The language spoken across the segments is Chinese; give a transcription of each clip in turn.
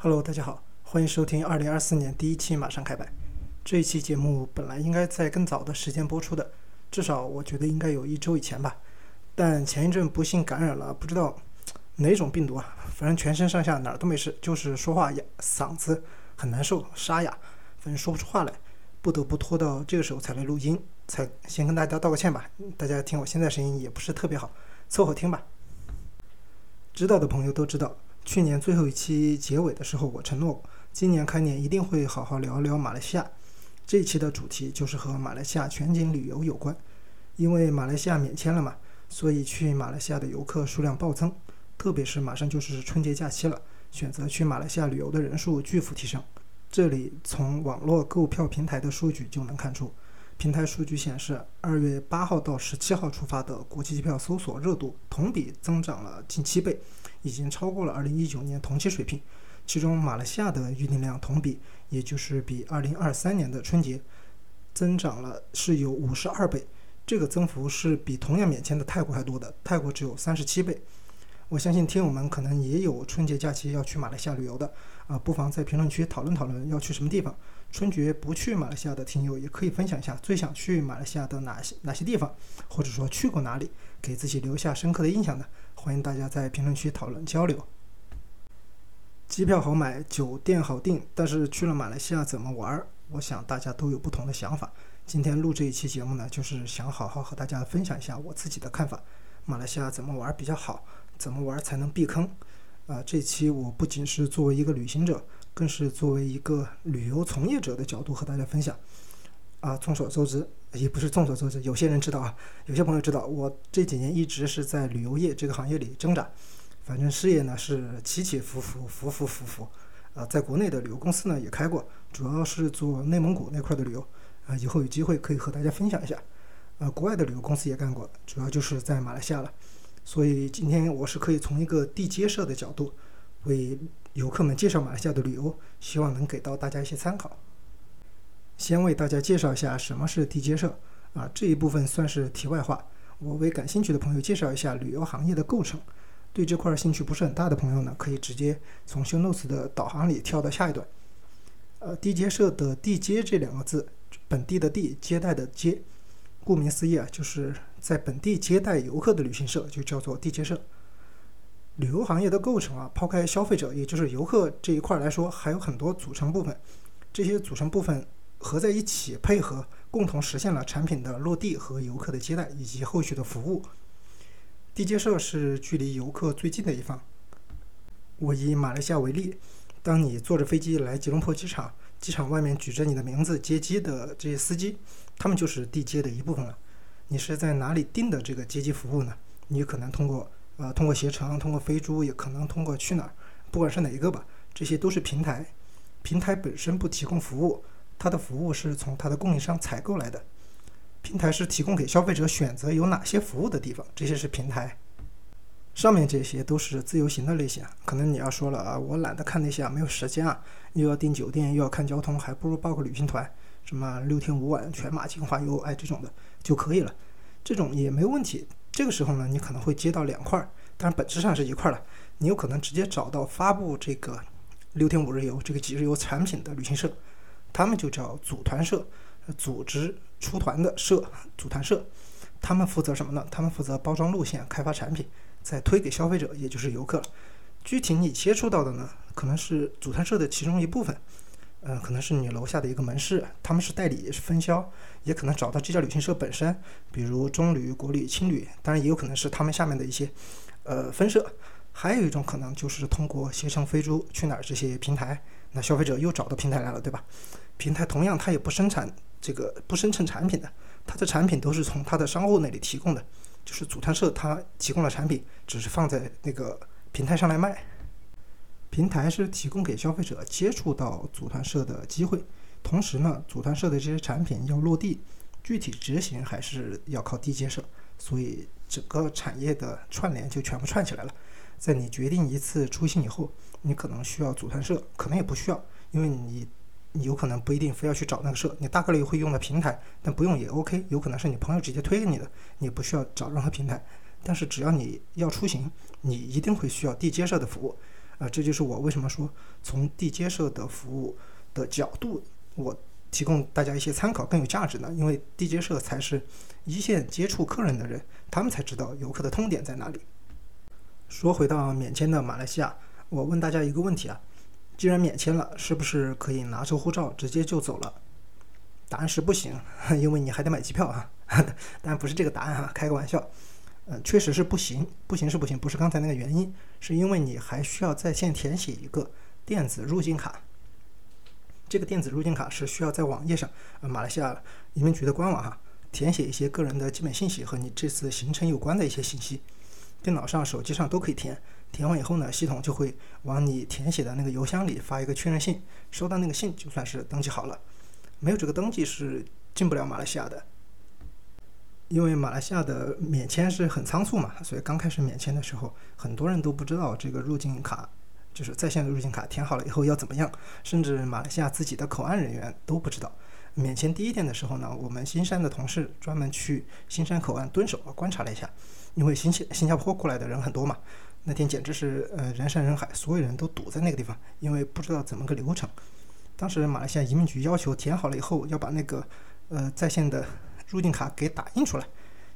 Hello，大家好，欢迎收听二零二四年第一期马上开摆。这一期节目本来应该在更早的时间播出的，至少我觉得应该有一周以前吧。但前一阵不幸感染了，不知道哪种病毒啊，反正全身上下哪儿都没事，就是说话哑，嗓子很难受，沙哑，反正说不出话来，不得不拖到这个时候才来录音，才先跟大家道个歉吧。大家听我现在声音也不是特别好，凑合听吧。知道的朋友都知道。去年最后一期结尾的时候，我承诺今年开年一定会好好聊聊马来西亚。这一期的主题就是和马来西亚全景旅游有关，因为马来西亚免签了嘛，所以去马来西亚的游客数量暴增，特别是马上就是春节假期了，选择去马来西亚旅游的人数巨幅提升。这里从网络购票平台的数据就能看出，平台数据显示，二月八号到十七号出发的国际机票搜索热度同比增长了近七倍。已经超过了2019年同期水平，其中马来西亚的预订量同比，也就是比2023年的春节增长了是有52倍，这个增幅是比同样免签的泰国还多的，泰国只有37倍。我相信听友们可能也有春节假期要去马来西亚旅游的，啊，不妨在评论区讨论讨论要去什么地方。春节不去马来西亚的听友也可以分享一下最想去马来西亚的哪些哪些地方，或者说去过哪里，给自己留下深刻的印象的。欢迎大家在评论区讨论交流。机票好买，酒店好订，但是去了马来西亚怎么玩？我想大家都有不同的想法。今天录这一期节目呢，就是想好好和大家分享一下我自己的看法。马来西亚怎么玩比较好？怎么玩才能避坑？啊，这期我不仅是作为一个旅行者，更是作为一个旅游从业者的角度和大家分享。啊，众所周知。也不是众所周知，有些人知道啊，有些朋友知道，我这几年一直是在旅游业这个行业里挣扎，反正事业呢是起起伏伏，伏伏伏伏，啊，在国内的旅游公司呢也开过，主要是做内蒙古那块的旅游，啊，以后有机会可以和大家分享一下，啊，国外的旅游公司也干过，主要就是在马来西亚了，所以今天我是可以从一个地接社的角度，为游客们介绍马来西亚的旅游，希望能给到大家一些参考。先为大家介绍一下什么是地接社啊，这一部分算是题外话。我为感兴趣的朋友介绍一下旅游行业的构成。对这块兴趣不是很大的朋友呢，可以直接从修 notes 的导航里跳到下一段。呃，地接社的地接这两个字，本地的地，接待的接，顾名思义啊，就是在本地接待游客的旅行社就叫做地接社。旅游行业的构成啊，抛开消费者也就是游客这一块来说，还有很多组成部分，这些组成部分。合在一起配合，共同实现了产品的落地和游客的接待以及后续的服务。地接社是距离游客最近的一方。我以马来西亚为例，当你坐着飞机来吉隆坡机场，机场外面举着你的名字接机的这些司机，他们就是地接的一部分了。你是在哪里订的这个接机服务呢？你可能通过呃通过携程，通过飞猪，也可能通过去哪儿，不管是哪一个吧，这些都是平台。平台本身不提供服务。它的服务是从它的供应商采购来的，平台是提供给消费者选择有哪些服务的地方，这些是平台。上面这些都是自由行的类型，可能你要说了啊，我懒得看那些啊，没有时间啊，又要订酒店又要看交通，还不如报个旅行团，什么六天五晚全马金华游，哎，这种的就可以了，这种也没问题。这个时候呢，你可能会接到两块，但是本质上是一块了，你有可能直接找到发布这个六天五日游这个几日游产品的旅行社。他们就叫组团社，组织出团的社，组团社。他们负责什么呢？他们负责包装路线、开发产品，再推给消费者，也就是游客。具体你接触到的呢，可能是组团社的其中一部分，呃，可能是你楼下的一个门市，他们是代理，也是分销，也可能找到这家旅行社本身，比如中旅、国旅、青旅，当然也有可能是他们下面的一些呃分社。还有一种可能就是通过携程、飞猪、去哪儿这些平台。那消费者又找到平台来了，对吧？平台同样它也不生产这个不生成产品的，它的产品都是从它的商户那里提供的，就是组团社它提供了产品，只是放在那个平台上来卖。平台是提供给消费者接触到组团社的机会，同时呢，组团社的这些产品要落地，具体执行还是要靠地接社，所以整个产业的串联就全部串起来了。在你决定一次出行以后。你可能需要组团社，可能也不需要，因为你你有可能不一定非要去找那个社，你大概率会用的平台，但不用也 OK，有可能是你朋友直接推给你的，你不需要找任何平台。但是只要你要出行，你一定会需要地接社的服务，啊，这就是我为什么说从地接社的服务的角度，我提供大家一些参考更有价值呢？因为地接社才是一线接触客人的人，他们才知道游客的痛点在哪里。说回到免签的马来西亚，我问大家一个问题啊，既然免签了，是不是可以拿着护照直接就走了？答案是不行，因为你还得买机票啊。但不是这个答案啊，开个玩笑。呃，确实是不行，不行是不行，不是刚才那个原因，是因为你还需要在线填写一个电子入境卡。这个电子入境卡是需要在网页上，呃，马来西亚移民局的官网哈，填写一些个人的基本信息和你这次行程有关的一些信息，电脑上、手机上都可以填。填完以后呢，系统就会往你填写的那个邮箱里发一个确认信，收到那个信就算是登记好了。没有这个登记是进不了马来西亚的。因为马来西亚的免签是很仓促嘛，所以刚开始免签的时候，很多人都不知道这个入境卡，就是在线的入境卡填好了以后要怎么样，甚至马来西亚自己的口岸人员都不知道。免签第一天的时候呢，我们新山的同事专门去新山口岸蹲守观察了一下，因为新新新加坡过来的人很多嘛，那天简直是呃人山人海，所有人都堵在那个地方，因为不知道怎么个流程。当时马来西亚移民局要求填好了以后要把那个呃在线的。入境卡给打印出来，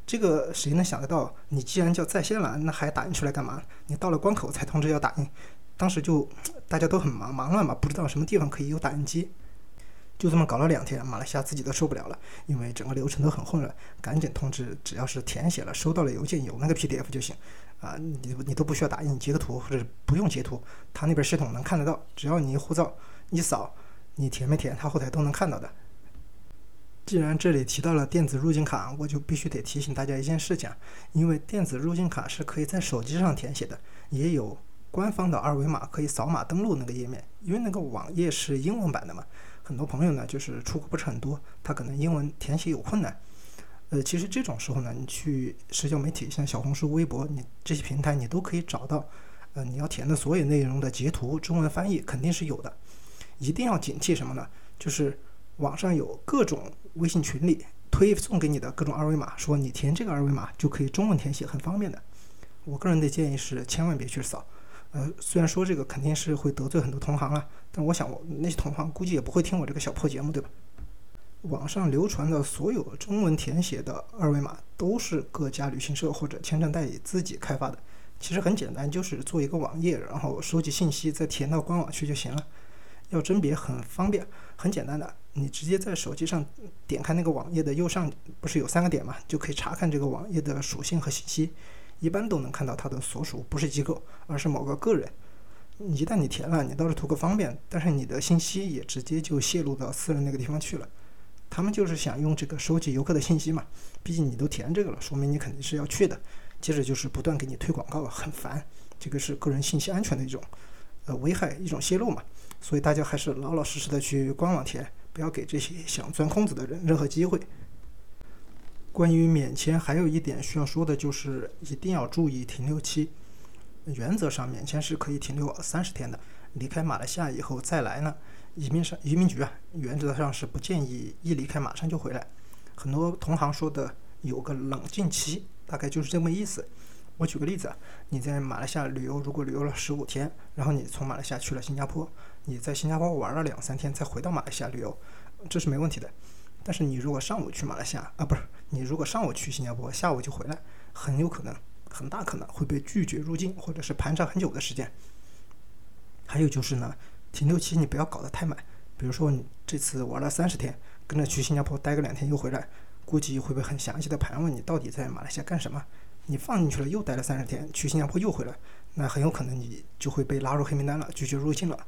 这个谁能想得到？你既然叫在线了，那还打印出来干嘛？你到了关口才通知要打印，当时就 大家都很忙忙乱嘛，不知道什么地方可以有打印机，就这么搞了两天，马来西亚自己都受不了了，因为整个流程都很混乱，赶紧通知，只要是填写了，收到了邮件有那个 PDF 就行，啊，你你都不需要打印，截个图或者不用截图，他那边系统能看得到，只要你护照一扫，你填没填，他后台都能看到的。既然这里提到了电子入境卡，我就必须得提醒大家一件事情，因为电子入境卡是可以在手机上填写的，也有官方的二维码可以扫码登录那个页面。因为那个网页是英文版的嘛，很多朋友呢就是出国不是很多，他可能英文填写有困难。呃，其实这种时候呢，你去社交媒体，像小红书、微博，你这些平台你都可以找到，呃，你要填的所有内容的截图，中文翻译肯定是有的。一定要警惕什么呢？就是网上有各种。微信群里推送给你的各种二维码，说你填这个二维码就可以中文填写，很方便的。我个人的建议是千万别去扫。呃，虽然说这个肯定是会得罪很多同行了，但我想我那些同行估计也不会听我这个小破节目，对吧？网上流传的所有中文填写的二维码都是各家旅行社或者签证代理自己开发的。其实很简单，就是做一个网页，然后收集信息，再填到官网去就行了。要甄别很方便，很简单的。你直接在手机上点开那个网页的右上，不是有三个点嘛，就可以查看这个网页的属性和信息。一般都能看到它的所属不是机构，而是某个个人。一旦你填了，你倒是图个方便，但是你的信息也直接就泄露到私人那个地方去了。他们就是想用这个收集游客的信息嘛，毕竟你都填这个了，说明你肯定是要去的。接着就是不断给你推广告，很烦。这个是个人信息安全的一种呃危害，一种泄露嘛。所以大家还是老老实实的去官网填。不要给这些想钻空子的人任何机会。关于免签，还有一点需要说的就是，一定要注意停留期。原则上，免签是可以停留三十天的。离开马来西亚以后再来呢，移民上移民局啊，原则上是不建议一离开马上就回来。很多同行说的有个冷静期，大概就是这么意思。我举个例子啊，你在马来西亚旅游，如果旅游了十五天，然后你从马来西亚去了新加坡。你在新加坡玩了两三天，再回到马来西亚旅游，这是没问题的。但是你如果上午去马来西亚啊，不是你如果上午去新加坡，下午就回来，很有可能，很大可能会被拒绝入境，或者是盘查很久的时间。还有就是呢，停留期你不要搞得太满。比如说你这次玩了三十天，跟着去新加坡待个两天又回来，估计会被很详细的盘问你到底在马来西亚干什么。你放进去了又待了三十天，去新加坡又回来，那很有可能你就会被拉入黑名单了，拒绝入境了。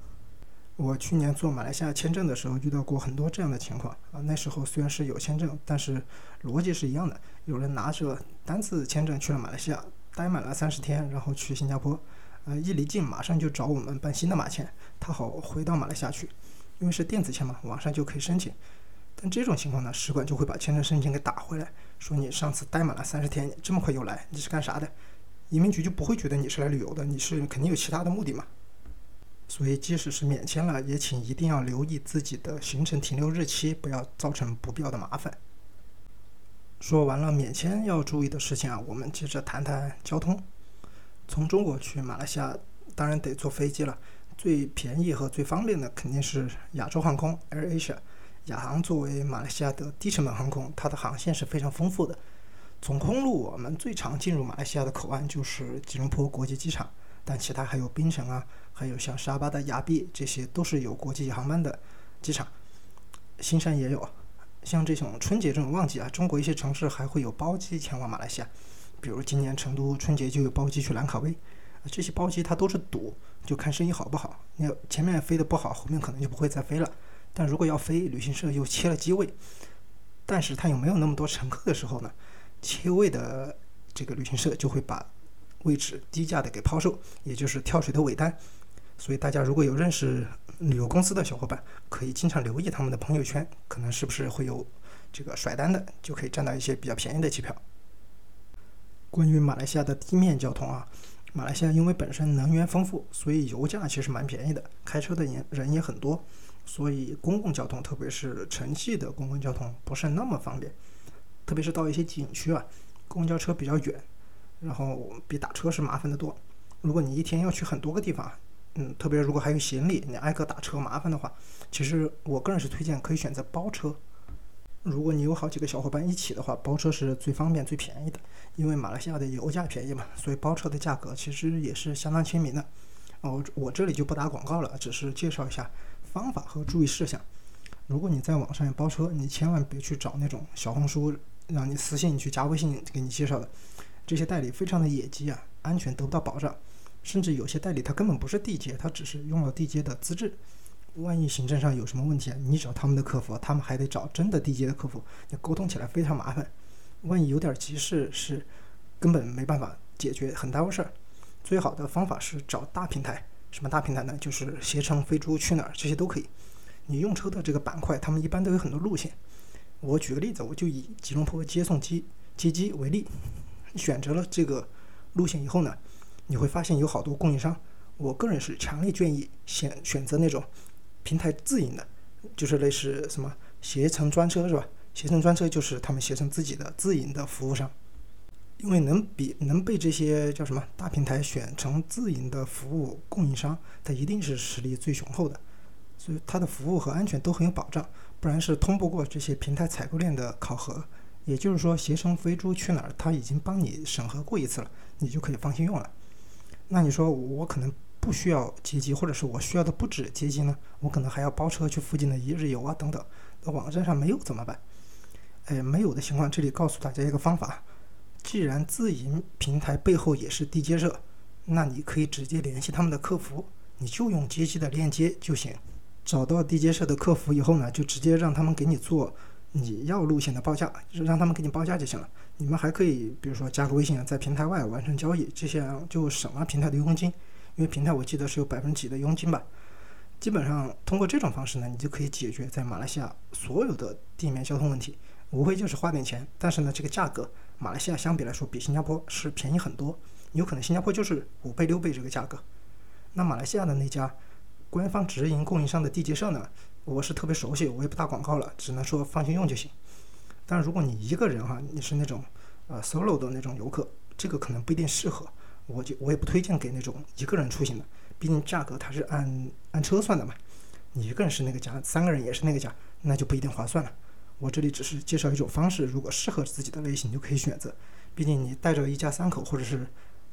我去年做马来西亚签证的时候遇到过很多这样的情况啊，那时候虽然是有签证，但是逻辑是一样的。有人拿着单次签证去了马来西亚，待满了三十天，然后去新加坡，呃，一离境马上就找我们办新的马签，他好回到马来西亚去，因为是电子签嘛，网上就可以申请。但这种情况呢，使馆就会把签证申请给打回来，说你上次待满了三十天，这么快又来，你是干啥的？移民局就不会觉得你是来旅游的，你是肯定有其他的目的嘛。所以，即使是免签了，也请一定要留意自己的行程停留日期，不要造成不必要的麻烦。说完了免签要注意的事情啊，我们接着谈谈交通。从中国去马来西亚，当然得坐飞机了。最便宜和最方便的肯定是亚洲航空 AirAsia。亚航作为马来西亚的低成本航空，它的航线是非常丰富的。从空路，我们最常进入马来西亚的口岸就是吉隆坡国际机场，但其他还有槟城啊，还有像沙巴的亚庇，这些都是有国际航班的机场。新山也有，像这种春节这种旺季啊，中国一些城市还会有包机前往马来西亚，比如今年成都春节就有包机去兰卡威。这些包机它都是赌，就看生意好不好。那前面飞的不好，后面可能就不会再飞了。但如果要飞，旅行社又切了机位，但是它又没有那么多乘客的时候呢，切位的这个旅行社就会把位置低价的给抛售，也就是跳水的尾单。所以大家如果有认识旅游公司的小伙伴，可以经常留意他们的朋友圈，可能是不是会有这个甩单的，就可以占到一些比较便宜的机票。关于马来西亚的地面交通啊，马来西亚因为本身能源丰富，所以油价其实蛮便宜的，开车的人人也很多。所以公共交通，特别是城际的公共交通，不是那么方便。特别是到一些景区啊，公交车比较远，然后比打车是麻烦的多。如果你一天要去很多个地方，嗯，特别如果还有行李，你挨个打车麻烦的话，其实我个人是推荐可以选择包车。如果你有好几个小伙伴一起的话，包车是最方便、最便宜的。因为马来西亚的油价便宜嘛，所以包车的价格其实也是相当亲民的。哦，我这里就不打广告了，只是介绍一下。方法和注意事项。如果你在网上包车，你千万别去找那种小红书让你私信去加微信给你介绍的，这些代理非常的野鸡啊，安全得不到保障。甚至有些代理他根本不是地接，他只是用了地接的资质。万一行政上有什么问题啊，你找他们的客服，他们还得找真的地接的客服，你沟通起来非常麻烦。万一有点急事，是根本没办法解决，很耽误事儿。最好的方法是找大平台。什么大平台呢？就是携程、飞猪、去哪儿这些都可以。你用车的这个板块，他们一般都有很多路线。我举个例子，我就以吉隆坡接送机接机为例。选择了这个路线以后呢，你会发现有好多供应商。我个人是强烈建议选选择那种平台自营的，就是类似什么携程专车是吧？携程专车就是他们携程自己的自营的服务商。因为能比能被这些叫什么大平台选成自营的服务供应商，它一定是实力最雄厚的，所以它的服务和安全都很有保障，不然是通不过这些平台采购链的考核。也就是说，携程、飞猪、去哪儿，它已经帮你审核过一次了，你就可以放心用了。那你说我可能不需要接机，或者是我需要的不止接机呢？我可能还要包车去附近的一日游啊等等。那网站上没有怎么办？哎，没有的情况，这里告诉大家一个方法。既然自营平台背后也是地接社，那你可以直接联系他们的客服，你就用接机的链接就行。找到地接社的客服以后呢，就直接让他们给你做你要路线的报价，就是让他们给你报价就行了。你们还可以，比如说加个微信，在平台外完成交易，这些就省了平台的佣金，因为平台我记得是有百分之几的佣金吧。基本上通过这种方式呢，你就可以解决在马来西亚所有的地面交通问题。无非就是花点钱，但是呢，这个价格马来西亚相比来说比新加坡是便宜很多，有可能新加坡就是五倍六倍这个价格。那马来西亚的那家官方直营供应商的地接社呢，我是特别熟悉，我也不打广告了，只能说放心用就行。但如果你一个人哈，你是那种呃 solo 的那种游客，这个可能不一定适合，我就我也不推荐给那种一个人出行的，毕竟价格它是按按车算的嘛，你一个人是那个价，三个人也是那个价，那就不一定划算了。我这里只是介绍一种方式，如果适合自己的类型就可以选择。毕竟你带着一家三口，或者是，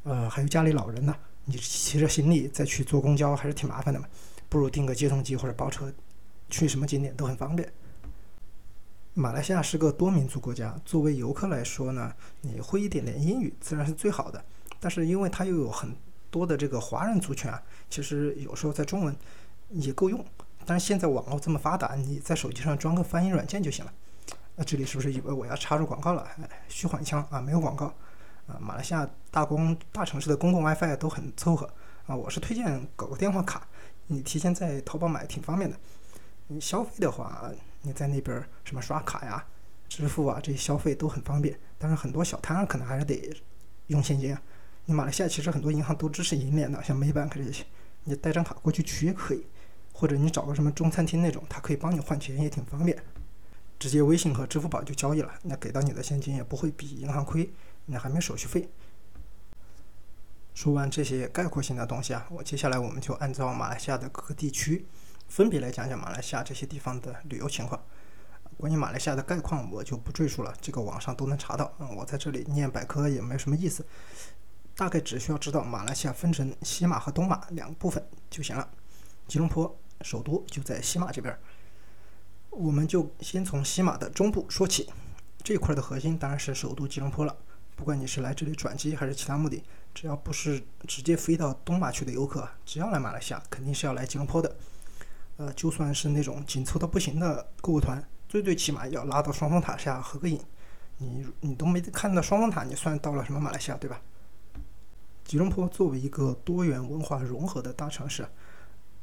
呃，还有家里老人呢，你提着行李再去坐公交还是挺麻烦的嘛。不如订个接送机或者包车，去什么景点都很方便。马来西亚是个多民族国家，作为游客来说呢，你会一点点英语自然是最好的。但是因为它又有很多的这个华人族群啊，其实有时候在中文也够用。但是现在网络这么发达，你在手机上装个翻译软件就行了。那这里是不是以为我要插入广告了？虚晃枪啊，没有广告。啊，马来西亚大公大城市的公共 WiFi 都很凑合啊。我是推荐搞个电话卡，你提前在淘宝买挺方便的。你消费的话，你在那边什么刷卡呀、支付啊这些消费都很方便。但是很多小摊可能还是得用现金啊。你马来西亚其实很多银行都支持银联的，像 Maybank 这些，你带张卡过去取也可以。或者你找个什么中餐厅那种，他可以帮你换钱，也挺方便。直接微信和支付宝就交易了，那给到你的现金也不会比银行亏，那还没手续费。说完这些概括性的东西啊，我接下来我们就按照马来西亚的各个地区，分别来讲讲马来西亚这些地方的旅游情况。关于马来西亚的概况，我就不赘述了，这个网上都能查到。嗯，我在这里念百科也没什么意思，大概只需要知道马来西亚分成西马和东马两部分就行了。吉隆坡首都就在西马这边，我们就先从西马的中部说起。这块的核心当然是首都吉隆坡了。不管你是来这里转机还是其他目的，只要不是直接飞到东马去的游客，只要来马来西亚，肯定是要来吉隆坡的。呃，就算是那种紧凑到不行的购物团。最最起码要拉到双峰塔下合个影，你你都没看到双峰塔，你算到了什么马来西亚对吧？吉隆坡作为一个多元文化融合的大城市，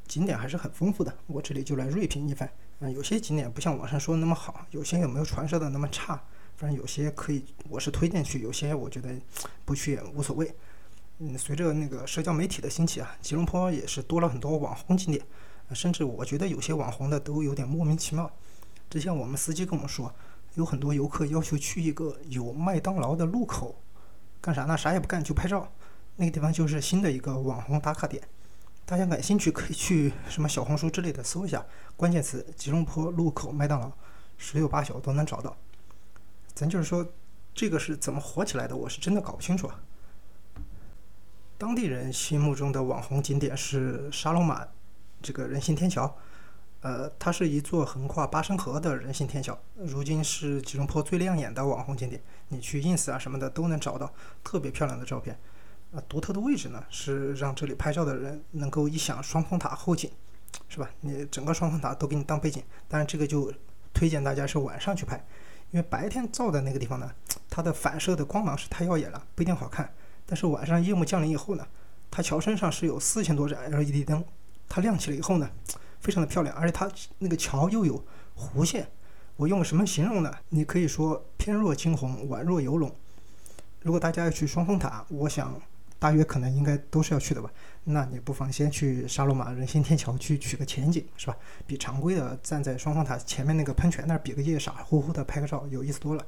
景点还是很丰富的。我这里就来锐评一番。嗯，有些景点不像网上说的那么好，有些也没有传说的那么差。反正有些可以，我是推荐去；有些我觉得不去也无所谓。嗯，随着那个社交媒体的兴起啊，吉隆坡也是多了很多网红景点，甚至我觉得有些网红的都有点莫名其妙。之前我们司机跟我们说，有很多游客要求去一个有麦当劳的路口，干啥呢？啥也不干就拍照。那个地方就是新的一个网红打卡点，大家感兴趣可以去什么小红书之类的搜一下，关键词“吉隆坡路口麦当劳”，十有八九都能找到。咱就是说，这个是怎么火起来的？我是真的搞不清楚。啊。当地人心目中的网红景点是沙龙马这个人行天桥。呃，它是一座横跨巴生河的人行天桥，如今是吉隆坡最亮眼的网红景点。你去 ins 啊什么的都能找到特别漂亮的照片。啊，独特的位置呢，是让这里拍照的人能够一享双峰塔后景，是吧？你整个双峰塔都给你当背景。当然，这个就推荐大家是晚上去拍，因为白天照的那个地方呢，它的反射的光芒是太耀眼了，不一定好看。但是晚上夜幕降临以后呢，它桥身上是有四千多盏 LED 灯，它亮起了以后呢。非常的漂亮，而且它那个桥又有弧线，我用什么形容呢？你可以说偏若惊鸿，宛若游龙。如果大家要去双峰塔，我想大约可能应该都是要去的吧？那你不妨先去沙罗马人行天桥去取个前景，是吧？比常规的站在双峰塔前面那个喷泉那儿比个耶，傻乎乎的拍个照有意思多了。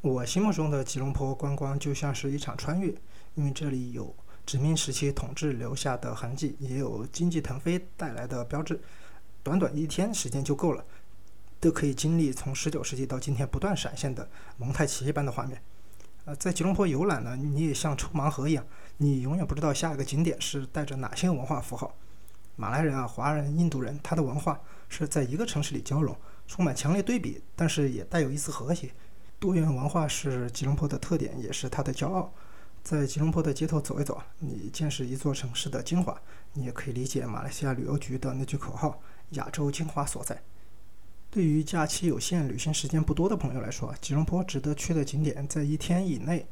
我心目中的吉隆坡观光就像是一场穿越，因为这里有。殖民时期统治留下的痕迹，也有经济腾飞带来的标志。短短一天时间就够了，都可以经历从十九世纪到今天不断闪现的蒙太奇一般的画面。呃，在吉隆坡游览呢，你也像抽盲盒一样，你永远不知道下一个景点是带着哪些文化符号。马来人啊，华人、印度人，他的文化是在一个城市里交融，充满强烈对比，但是也带有一丝和谐。多元文化是吉隆坡的特点，也是它的骄傲。在吉隆坡的街头走一走，你见识一座城市的精华，你也可以理解马来西亚旅游局的那句口号“亚洲精华所在”。对于假期有限、旅行时间不多的朋友来说，吉隆坡值得去的景点在一天以内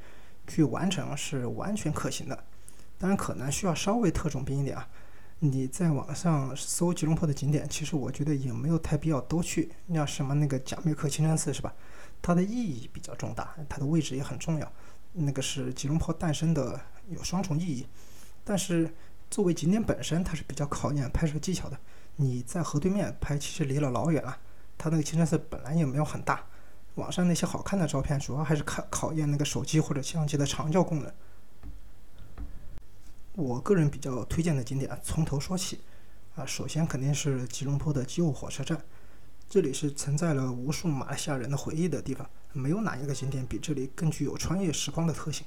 去完成是完全可行的。当然，可能需要稍微特种兵一点啊。你在网上搜吉隆坡的景点，其实我觉得也没有太必要都去。像什么那个贾梅克清真寺是吧？它的意义比较重大，它的位置也很重要。那个是吉隆坡诞生的，有双重意义。但是作为景点本身，它是比较考验拍摄技巧的。你在河对面拍，其实离了老远了。它那个清真寺本来也没有很大，网上那些好看的照片，主要还是看考验那个手机或者相机的长焦功能。我个人比较推荐的景点，从头说起。啊，首先肯定是吉隆坡的旧火车站。这里是承载了无数马来西亚人的回忆的地方，没有哪一个景点比这里更具有穿越时光的特性。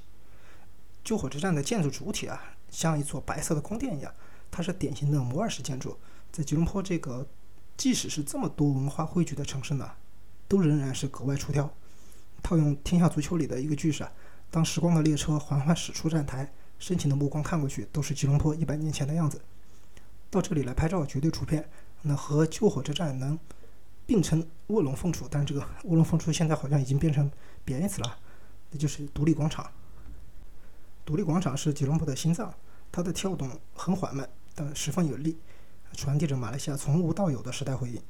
旧火车站的建筑主体啊，像一座白色的宫殿一样，它是典型的摩尔式建筑。在吉隆坡这个，即使是这么多文化汇聚的城市呢，都仍然是格外出挑。套用《天下足球》里的一个句式啊，当时光的列车缓缓驶出站台，深情的目光看过去，都是吉隆坡一百年前的样子。到这里来拍照绝对出片。那和旧火车站能。并称卧龙凤雏，但这个卧龙凤雏现在好像已经变成贬义词了，那就是独立广场。独立广场是吉隆坡的心脏，它的跳动很缓慢，但十分有力，传递着马来西亚从无到有的时代回忆。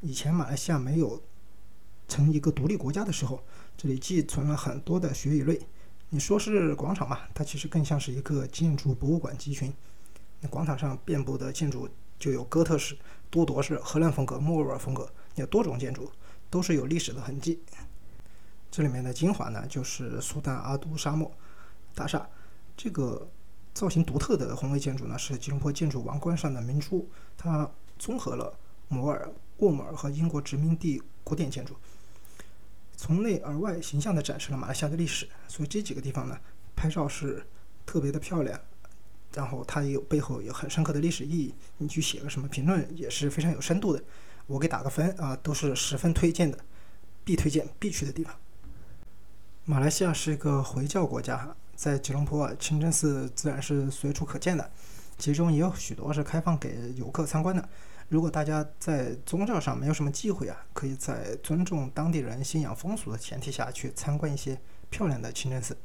以前马来西亚没有成一个独立国家的时候，这里寄存了很多的血与泪。你说是广场嘛，它其实更像是一个建筑博物馆集群。那广场上遍布的建筑就有哥特式、多铎式、荷兰风格、莫尔风格。有多种建筑，都是有历史的痕迹。这里面的精华呢，就是苏丹阿都沙漠大厦。这个造型独特的宏伟建筑呢，是吉隆坡建筑王冠上的明珠，它综合了摩尔、沃姆尔和英国殖民地古典建筑，从内而外形象地展示了马来西亚的历史。所以这几个地方呢，拍照是特别的漂亮。然后它也有背后有很深刻的历史意义，你去写个什么评论也是非常有深度的。我给打个分啊，都是十分推荐的，必推荐必去的地方。马来西亚是一个回教国家，在吉隆坡，清真寺自然是随处可见的，其中也有许多是开放给游客参观的。如果大家在宗教上没有什么忌讳啊，可以在尊重当地人信仰风俗的前提下去参观一些漂亮的清真寺。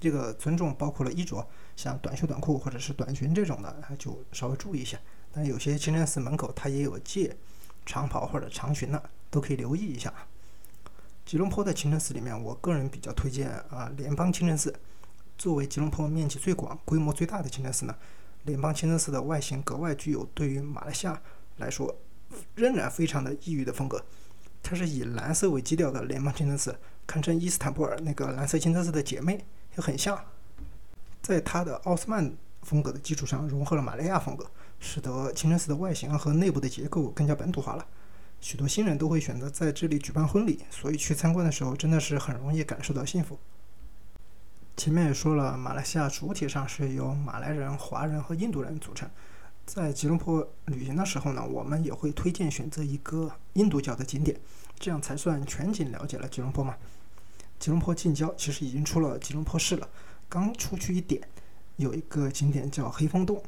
这个尊重包括了衣着，像短袖短裤或者是短裙这种的，就稍微注意一下。但有些清真寺门口它也有戒长袍或者长裙的，都可以留意一下。吉隆坡的清真寺里面，我个人比较推荐啊联邦清真寺。作为吉隆坡面积最广、规模最大的清真寺呢，联邦清真寺的外形格外具有对于马来西亚来说仍然非常的异域的风格。它是以蓝色为基调的联邦清真寺，堪称伊斯坦布尔那个蓝色清真寺的姐妹。也很像，在它的奥斯曼风格的基础上，融合了马来亚风格，使得清真寺的外形和内部的结构更加本土化了。许多新人都会选择在这里举办婚礼，所以去参观的时候真的是很容易感受到幸福。前面也说了，马来西亚主体上是由马来人、华人和印度人组成。在吉隆坡旅行的时候呢，我们也会推荐选择一个印度教的景点，这样才算全景了解了吉隆坡嘛。吉隆坡近郊其实已经出了吉隆坡市了，刚出去一点，有一个景点叫黑风洞。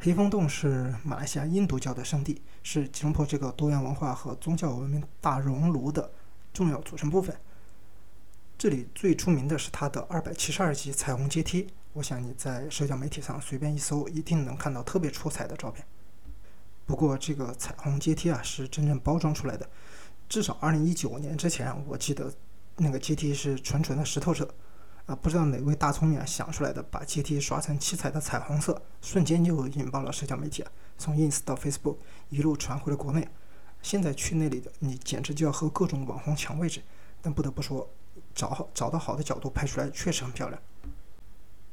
黑风洞是马来西亚印度教的圣地，是吉隆坡这个多元文化和宗教文明大熔炉的重要组成部分。这里最出名的是它的二百七十二级彩虹阶梯，我想你在社交媒体上随便一搜，一定能看到特别出彩的照片。不过这个彩虹阶梯啊，是真正包装出来的，至少二零一九年之前，我记得。那个阶梯是纯纯的石头色，啊，不知道哪位大聪明想出来的，把阶梯刷成七彩的彩虹色，瞬间就引爆了社交媒体，从 ins 到 facebook 一路传回了国内。现在去那里的你简直就要和各种网红抢位置，但不得不说，找好找到好的角度拍出来确实很漂亮。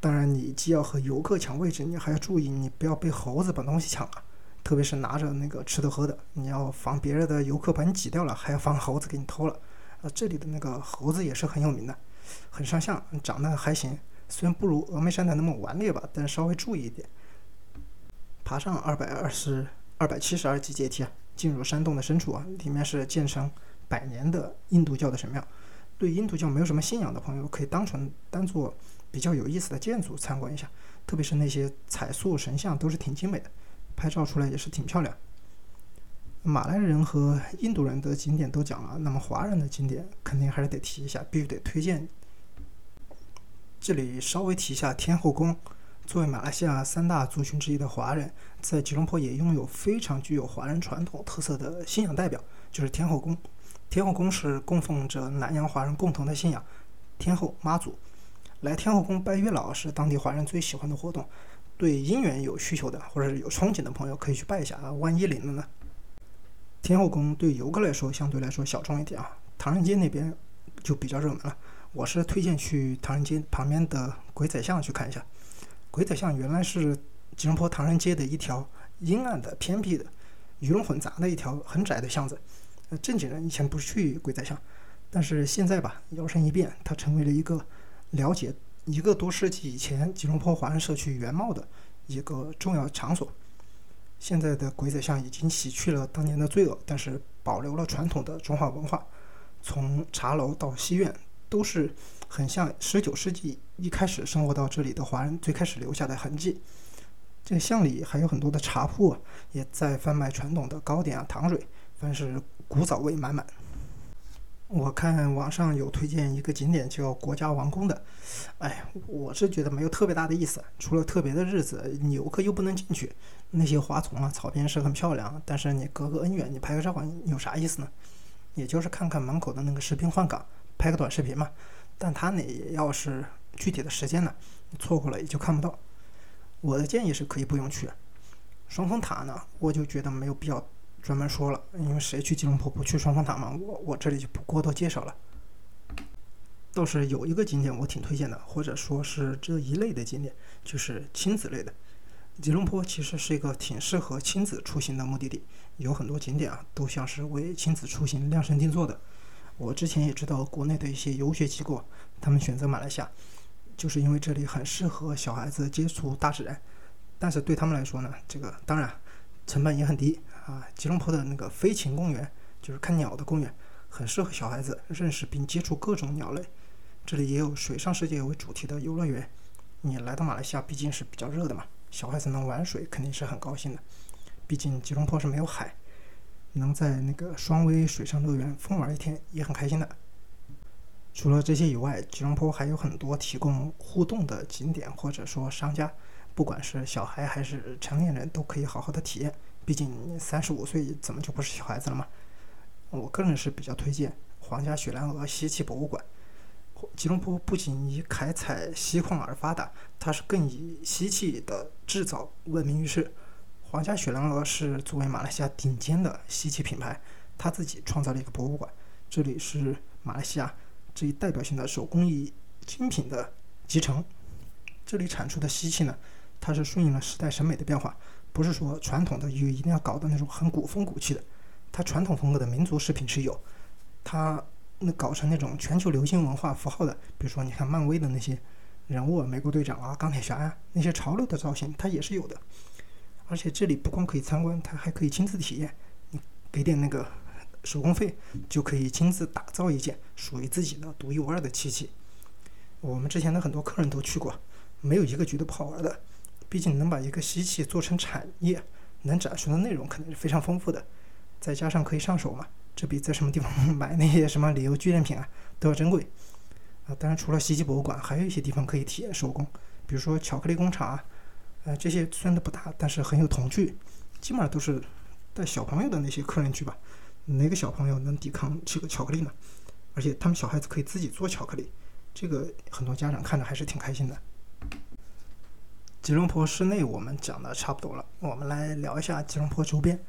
当然，你既要和游客抢位置，你还要注意你不要被猴子把东西抢了，特别是拿着那个吃的喝的，你要防别人的游客把你挤掉了，还要防猴子给你偷了。啊，这里的那个猴子也是很有名的，很上相，长得还行。虽然不如峨眉山的那么顽劣吧，但稍微注意一点。爬上二百二十二百七十二级阶梯啊，进入山洞的深处啊，里面是建成百年的印度教的神庙。对印度教没有什么信仰的朋友，可以单纯当做比较有意思的建筑参观一下。特别是那些彩塑神像，都是挺精美的，拍照出来也是挺漂亮。马来人和印度人的景点都讲了，那么华人的景点肯定还是得提一下，必须得推荐。这里稍微提一下天后宫，作为马来西亚三大族群之一的华人，在吉隆坡也拥有非常具有华人传统特色的信仰代表，就是天后宫。天后宫是供奉着南洋华人共同的信仰，天后妈祖。来天后宫拜月老是当地华人最喜欢的活动，对姻缘有需求的或者是有憧憬的朋友可以去拜一下啊，万一灵了呢？天后宫对游客来说相对来说小众一点啊，唐人街那边就比较热门了。我是推荐去唐人街旁边的鬼仔巷去看一下。鬼仔巷原来是吉隆坡唐人街的一条阴暗的、偏僻的、鱼龙混杂的一条很窄的巷子。呃，正经人以前不去鬼仔巷，但是现在吧，摇身一变，它成为了一个了解一个多世纪以前吉隆坡华人社区原貌的一个重要场所。现在的鬼仔巷已经洗去了当年的罪恶，但是保留了传统的中华文化。从茶楼到戏院，都是很像十九世纪一开始生活到这里的华人最开始留下的痕迹。这个巷里还有很多的茶铺，也在贩卖传统的糕点啊、糖水，凡是古早味满满。我看网上有推荐一个景点叫国家王宫的，哎，我是觉得没有特别大的意思，除了特别的日子，游客又不能进去。那些花丛啊、草坪是很漂亮，但是你隔个恩远，你拍个照有啥意思呢？也就是看看门口的那个士兵换岗，拍个短视频嘛。但他那要是具体的时间呢，错过了也就看不到。我的建议是可以不用去。双峰塔呢，我就觉得没有必要。专门说了，因为谁去吉隆坡不去双峰塔嘛？我我这里就不过多介绍了。倒是有一个景点我挺推荐的，或者说是这一类的景点，就是亲子类的。吉隆坡其实是一个挺适合亲子出行的目的地，有很多景点啊，都像是为亲子出行量身定做的。我之前也知道国内的一些游学机构，他们选择马来西亚，就是因为这里很适合小孩子接触大自然。但是对他们来说呢，这个当然成本也很低啊。吉隆坡的那个飞禽公园，就是看鸟的公园，很适合小孩子认识并接触各种鸟类。这里也有水上世界为主题的游乐园。你来到马来西亚毕竟是比较热的嘛。小孩子能玩水肯定是很高兴的，毕竟吉隆坡是没有海，能在那个双威水上乐园疯玩一天也很开心的。除了这些以外，吉隆坡还有很多提供互动的景点或者说商家，不管是小孩还是成年人都可以好好的体验。毕竟三十五岁怎么就不是小孩子了嘛？我个人是比较推荐皇家雪兰莪稀奇博物馆。吉隆坡不仅以开采锡矿而发达，它是更以锡器的制造闻名于世。皇家雪兰莪是作为马来西亚顶尖的锡器品牌，它自己创造了一个博物馆，这里是马来西亚这一代表性的手工艺精品的集成。这里产出的锡器呢，它是顺应了时代审美的变化，不是说传统的就一定要搞的那种很古风古气的，它传统风格的民族饰品是有，它。那搞成那种全球流行文化符号的，比如说你看漫威的那些人物，美国队长啊、钢铁侠呀，那些潮流的造型，它也是有的。而且这里不光可以参观，它还可以亲自体验。你给点那个手工费，就可以亲自打造一件属于自己的独一无二的漆器。我们之前的很多客人都去过，没有一个觉得不好玩的。毕竟能把一个漆器做成产业，能展示的内容肯定是非常丰富的，再加上可以上手嘛。这比在什么地方 买那些什么旅游纪念品啊都要珍贵啊！当然，除了西器博物馆，还有一些地方可以体验手工，比如说巧克力工厂啊，呃，这些虽然都不大，但是很有童趣，基本上都是带小朋友的那些客人去吧。哪个小朋友能抵抗这个巧克力呢？而且他们小孩子可以自己做巧克力，这个很多家长看着还是挺开心的。吉隆坡市内我们讲的差不多了，我们来聊一下吉隆坡周边。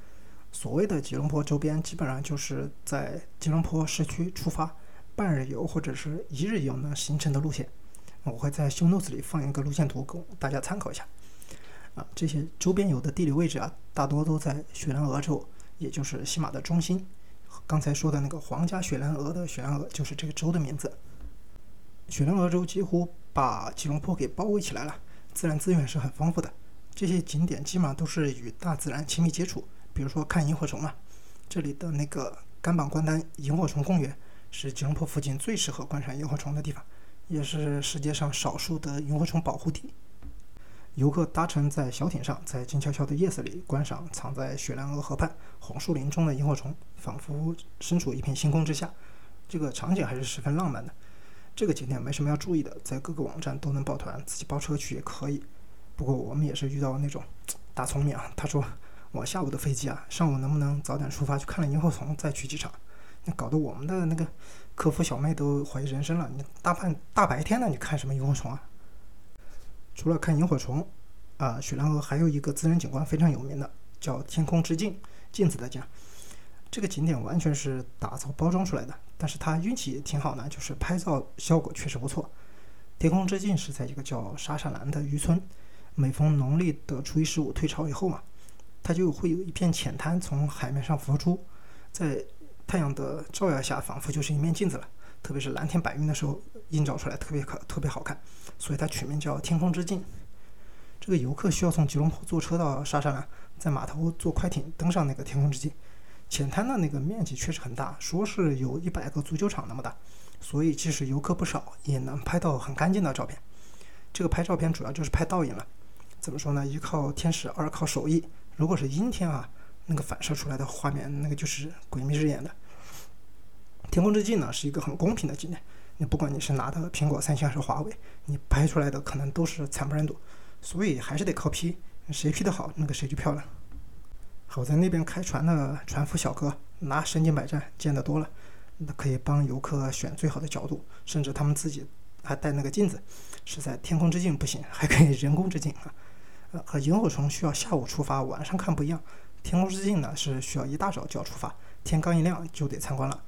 所谓的吉隆坡周边，基本上就是在吉隆坡市区出发，半日游或者是一日游呢形成的路线。我会在 show notes 里放一个路线图供大家参考一下。啊，这些周边有的地理位置啊，大多都在雪兰莪州，也就是西马的中心。刚才说的那个皇家雪兰莪的雪兰莪，就是这个州的名字。雪兰莪州几乎把吉隆坡给包围起来了，自然资源是很丰富的。这些景点基本上都是与大自然亲密接触。比如说看萤火虫嘛，这里的那个甘榜关丹萤火虫公园是吉隆坡附近最适合观赏萤火虫的地方，也是世界上少数的萤火虫保护地。游客搭乘在小艇上，在静悄悄的夜色里观赏藏在雪兰莪河畔红树林中的萤火虫，仿佛身处一片星空之下，这个场景还是十分浪漫的。这个景点没什么要注意的，在各个网站都能报团，自己包车去也可以。不过我们也是遇到那种大聪明啊，他说。我下午的飞机啊，上午能不能早点出发去看了萤火虫再去机场？那搞得我们的那个客服小妹都怀疑人生了。你大半大白天的，你看什么萤火虫啊？除了看萤火虫，啊，雪兰莪还有一个自然景观非常有名的，叫天空之镜，镜子的镜。这个景点完全是打造包装出来的，但是它运气也挺好的，就是拍照效果确实不错。天空之镜是在一个叫沙沙兰的渔村，每逢农历的初一十五退潮以后嘛。它就会有一片浅滩从海面上浮出，在太阳的照耀下，仿佛就是一面镜子了。特别是蓝天白云的时候，映照出来特别可特别好看，所以它取名叫“天空之镜”。这个游客需要从吉隆坡坐车到沙沙兰，在码头坐快艇登上那个天空之镜。浅滩的那个面积确实很大，说是有一百个足球场那么大，所以即使游客不少，也能拍到很干净的照片。这个拍照片主要就是拍倒影了。怎么说呢？一靠天时，二靠手艺。如果是阴天啊，那个反射出来的画面，那个就是鬼迷日眼的。天空之镜呢，是一个很公平的景点。不管你是拿的苹果、三星还是华为，你拍出来的可能都是惨不忍睹。所以还是得靠 P，谁 P 的好，那个谁就漂亮。好在那边开船的船夫小哥拿身经百战，见得多了，那可以帮游客选最好的角度，甚至他们自己还带那个镜子。是在天空之镜不行，还可以人工之镜啊。呃和萤火虫需要下午出发，晚上看不一样。天空之镜呢是需要一大早就要出发，天刚一亮就得参观了。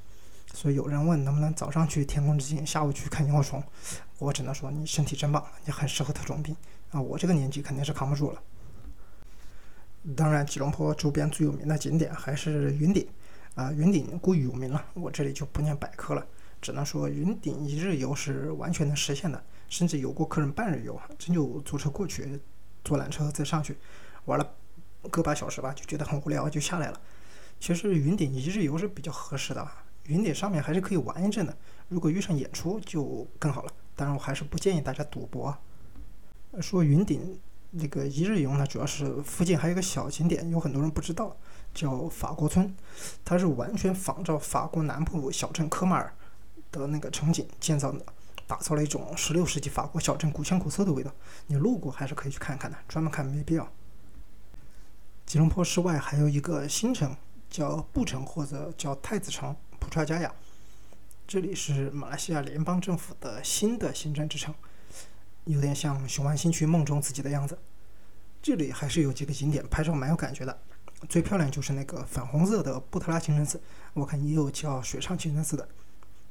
所以有人问能不能早上去天空之镜，下午去看萤火虫，我只能说你身体真棒，你很适合特种兵啊！我这个年纪肯定是扛不住了。当然，吉隆坡周边最有名的景点还是云顶啊，云顶过于有名了，我这里就不念百科了，只能说云顶一日游是完全能实现的，甚至有过客人半日游，真就坐车过去，坐缆车再上去，玩了个把小时吧，就觉得很无聊，就下来了。其实云顶一日游是比较合适的。云顶上面还是可以玩一阵的，如果遇上演出就更好了。当然，我还是不建议大家赌博。说云顶那个一日游呢，主要是附近还有一个小景点，有很多人不知道，叫法国村，它是完全仿照法国南部小镇科马尔的那个场景建造的，打造了一种16世纪法国小镇古香古色的味道。你路过还是可以去看看的，专门看没必要。吉隆坡市外还有一个新城，叫布城或者叫太子城。普查加亚，这里是马来西亚联邦政府的新的行政之城，有点像雄安新区梦中自己的样子。这里还是有几个景点，拍照蛮有感觉的。最漂亮就是那个粉红色的布特拉清真寺，我看也有叫水上清真寺的。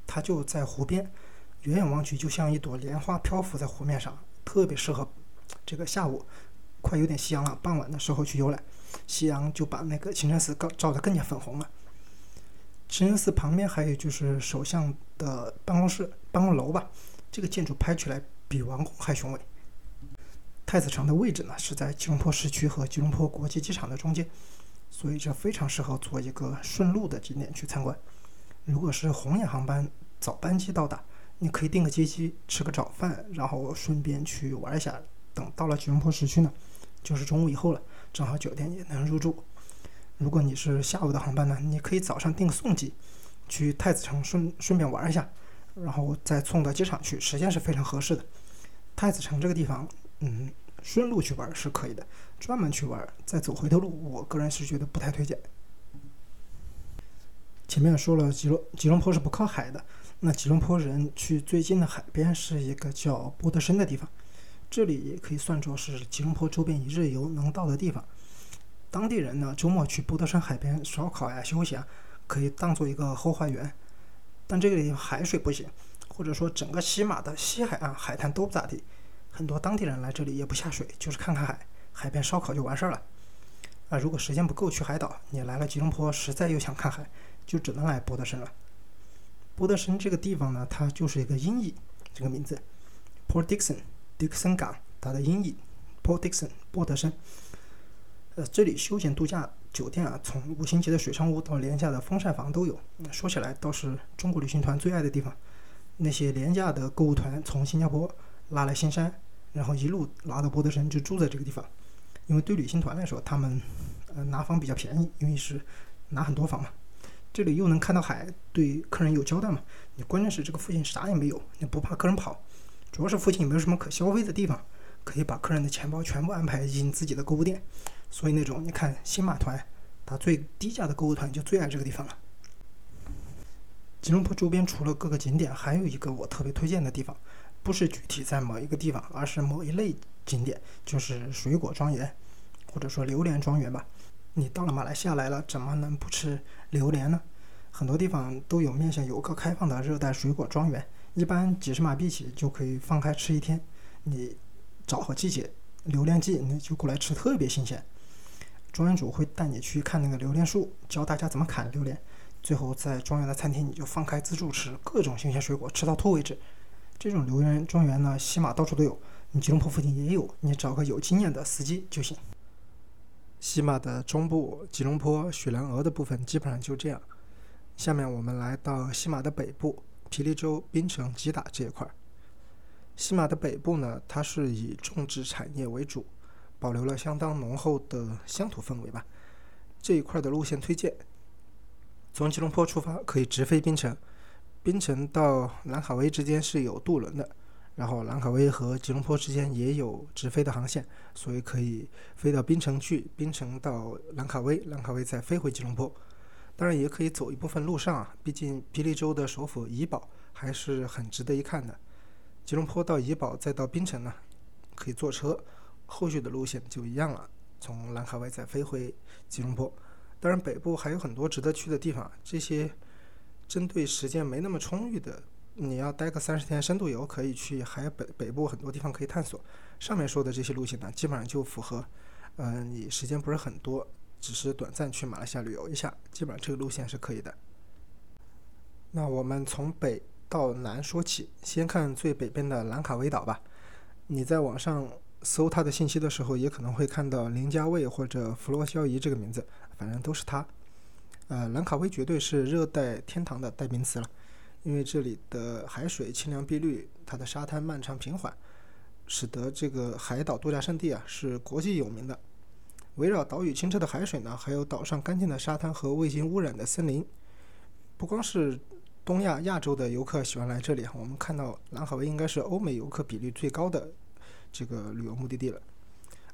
它就在湖边，远远望去就像一朵莲花漂浮在湖面上，特别适合这个下午快有点夕阳了，傍晚的时候去游览，夕阳就把那个清真寺照照得更加粉红了。清真寺旁边还有就是首相的办公室、办公楼吧，这个建筑拍起来比王宫还雄伟。太子城的位置呢是在吉隆坡市区和吉隆坡国际机场的中间，所以这非常适合做一个顺路的景点去参观。如果是红眼航班早班机到达，你可以订个接机，吃个早饭，然后顺便去玩一下。等到了吉隆坡市区呢，就是中午以后了，正好酒店也能入住。如果你是下午的航班呢，你可以早上订个送机，去太子城顺顺便玩一下，然后再送到机场去，时间是非常合适的。太子城这个地方，嗯，顺路去玩是可以的，专门去玩再走回头路，我个人是觉得不太推荐。前面说了吉隆吉隆坡是不靠海的，那吉隆坡人去最近的海边是一个叫波德森的地方，这里也可以算作是吉隆坡周边一日游能到的地方。当地人呢，周末去波德山海边烧烤呀、休闲，可以当做一个后花园。但这里海水不行，或者说整个西马的西海岸海滩都不咋地。很多当地人来这里也不下水，就是看看海，海边烧烤就完事儿了。啊，如果时间不够去海岛，你来了吉隆坡，实在又想看海，就只能来波德森了。波德森这个地方呢，它就是一个音译，这个名字，Port Dickson，迪克森港，它的音译，Port Dickson，波德森。呃，这里休闲度假酒店啊，从五星级的水上屋到廉价的风扇房都有。说起来倒是中国旅行团最爱的地方。那些廉价的购物团从新加坡拉来新山，然后一路拉到波德森，就住在这个地方。因为对旅行团来说，他们呃拿房比较便宜，因为是拿很多房嘛。这里又能看到海，对客人有交代嘛。你关键是这个附近啥也没有，你不怕客人跑，主要是附近也没有什么可消费的地方，可以把客人的钱包全部安排进自己的购物店。所以那种你看新马团，它最低价的购物团就最爱这个地方了。吉隆坡周边除了各个景点，还有一个我特别推荐的地方，不是具体在某一个地方，而是某一类景点，就是水果庄园，或者说榴莲庄园吧。你到了马来西亚来了，怎么能不吃榴莲呢？很多地方都有面向游客开放的热带水果庄园，一般几十马币起就可以放开吃一天。你找好季节，榴莲季，你就过来吃，特别新鲜。庄园主会带你去看那个榴莲树，教大家怎么砍榴莲。最后在庄园的餐厅，你就放开自助吃各种新鲜水果，吃到吐为止。这种榴莲庄园呢，西马到处都有，你吉隆坡附近也有，你找个有经验的司机就行。西马的中部，吉隆坡、雪兰莪的部分基本上就这样。下面我们来到西马的北部，霹雳州、槟城、吉打这一块。西马的北部呢，它是以种植产业为主。保留了相当浓厚的乡土氛围吧。这一块的路线推荐：从吉隆坡出发可以直飞槟城，槟城到兰卡威之间是有渡轮的，然后兰卡威和吉隆坡之间也有直飞的航线，所以可以飞到槟城去，槟城到兰卡威，兰卡威再飞回吉隆坡。当然也可以走一部分路上啊，毕竟霹雳州的首府怡保还是很值得一看的。吉隆坡到怡保再到槟城呢，可以坐车。后续的路线就一样了，从兰卡威再飞回吉隆坡。当然，北部还有很多值得去的地方，这些针对时间没那么充裕的，你要待个三十天深度游，可以去海北北部很多地方可以探索。上面说的这些路线呢，基本上就符合，嗯，你时间不是很多，只是短暂去马来西亚旅游一下，基本上这个路线是可以的。那我们从北到南说起，先看最北边的兰卡威岛吧。你在网上搜他的信息的时候，也可能会看到林加卫或者弗洛肖伊这个名字，反正都是他。呃，兰卡威绝对是热带天堂的代名词了，因为这里的海水清凉碧绿，它的沙滩漫长平缓，使得这个海岛度假胜地啊是国际有名的。围绕岛屿清澈的海水呢，还有岛上干净的沙滩和未经污染的森林，不光是东亚、亚洲的游客喜欢来这里，我们看到兰卡威应该是欧美游客比率最高的这个旅游目的地了。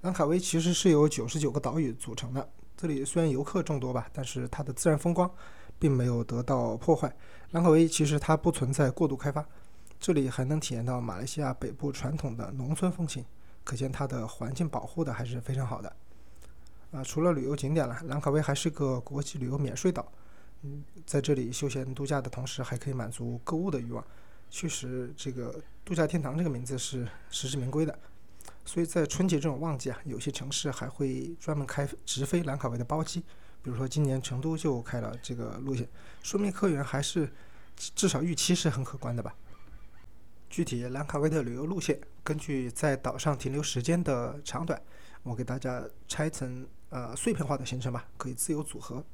兰卡威其实是由九十九个岛屿组成的。这里虽然游客众多吧，但是它的自然风光并没有得到破坏。兰卡威其实它不存在过度开发，这里还能体验到马来西亚北部传统的农村风情，可见它的环境保护的还是非常好的。啊，除了旅游景点了，兰卡威还是个国际旅游免税岛。嗯，在这里休闲度假的同时，还可以满足购物的欲望，确实这个度假天堂这个名字是实至名归的。所以在春节这种旺季啊，有些城市还会专门开直飞兰卡威的包机，比如说今年成都就开了这个路线，说明客源还是至少预期是很可观的吧。具体兰卡威的旅游路线，根据在岛上停留时间的长短，我给大家拆成呃碎片化的行程吧，可以自由组合。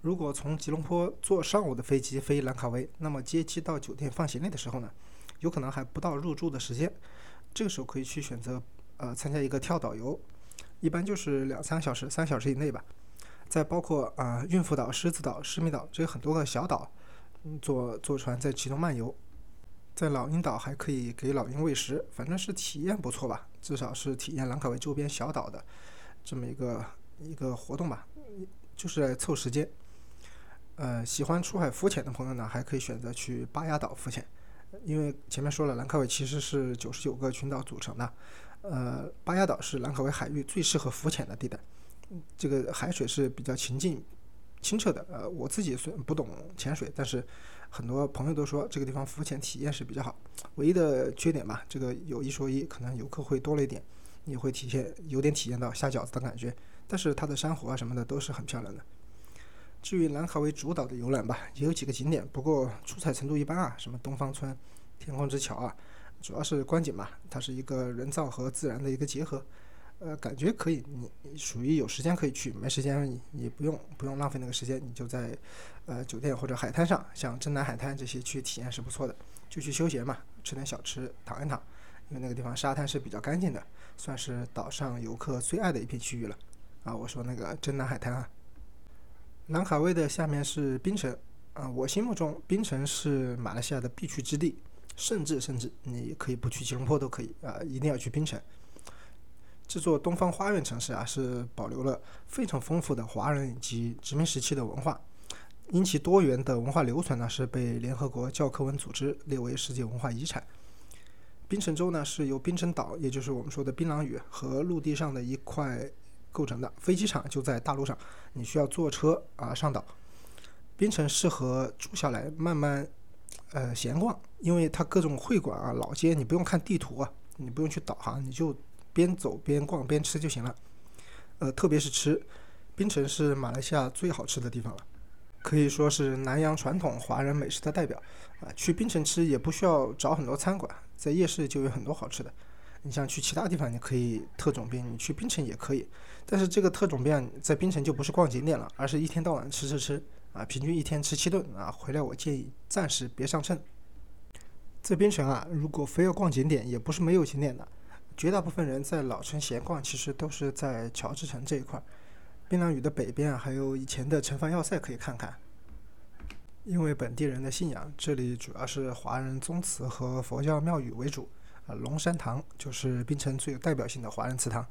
如果从吉隆坡坐上午的飞机飞兰卡威，那么接机到酒店放行李的时候呢，有可能还不到入住的时间。这个时候可以去选择，呃，参加一个跳岛游，一般就是两三个小时，三小时以内吧。再包括啊，孕妇岛、狮子岛、狮米岛，这有很多个小岛，坐坐船在其中漫游。在老鹰岛还可以给老鹰喂食，反正是体验不错吧，至少是体验兰卡威周边小岛的这么一个一个活动吧，就是来凑时间。呃，喜欢出海浮潜的朋友呢，还可以选择去巴亚岛浮潜。因为前面说了，兰卡威其实是九十九个群岛组成的，呃，巴亚岛是兰卡威海域最适合浮潜的地带，这个海水是比较清静、清澈的。呃，我自己虽不懂潜水，但是很多朋友都说这个地方浮潜体验是比较好。唯一的缺点吧，这个有一说一，可能游客会多了一点，你会体现有点体验到下饺子的感觉。但是它的珊瑚啊什么的都是很漂亮的。至于兰卡威主岛的游览吧，也有几个景点，不过出彩程度一般啊，什么东方村、天空之桥啊，主要是观景嘛，它是一个人造和自然的一个结合，呃，感觉可以，你属于有时间可以去，没时间你也不用不用浪费那个时间，你就在呃酒店或者海滩上，像真南海滩这些去体验是不错的，就去休闲嘛，吃点小吃，躺一躺，因为那个地方沙滩是比较干净的，算是岛上游客最爱的一片区域了，啊，我说那个真南海滩啊。兰卡威的下面是槟城，啊，我心目中槟城是马来西亚的必去之地，甚至甚至你可以不去吉隆坡都可以，啊，一定要去槟城。这座东方花园城市啊，是保留了非常丰富的华人以及殖民时期的文化，因其多元的文化留存呢，是被联合国教科文组织列为世界文化遗产。槟城州呢，是由槟城岛，也就是我们说的槟榔屿和陆地上的一块。构成的飞机场就在大陆上，你需要坐车啊上岛。槟城适合住下来慢慢呃闲逛，因为它各种会馆啊、老街，你不用看地图啊，你不用去导航，你就边走边逛边吃就行了。呃，特别是吃，槟城是马来西亚最好吃的地方了，可以说是南洋传统华人美食的代表啊。去槟城吃也不需要找很多餐馆，在夜市就有很多好吃的。你像去其他地方，你可以特种兵，你去槟城也可以。但是这个特种兵在槟城就不是逛景点了，而是一天到晚吃吃吃啊，平均一天吃七顿啊。回来我建议暂时别上秤。这槟城啊，如果非要逛景点，也不是没有景点的。绝大部分人在老城闲逛，其实都是在乔治城这一块。槟榔屿的北边啊，还有以前的城防要塞可以看看。因为本地人的信仰，这里主要是华人宗祠和佛教庙宇为主。啊龙山堂就是槟城最有代表性的华人祠堂。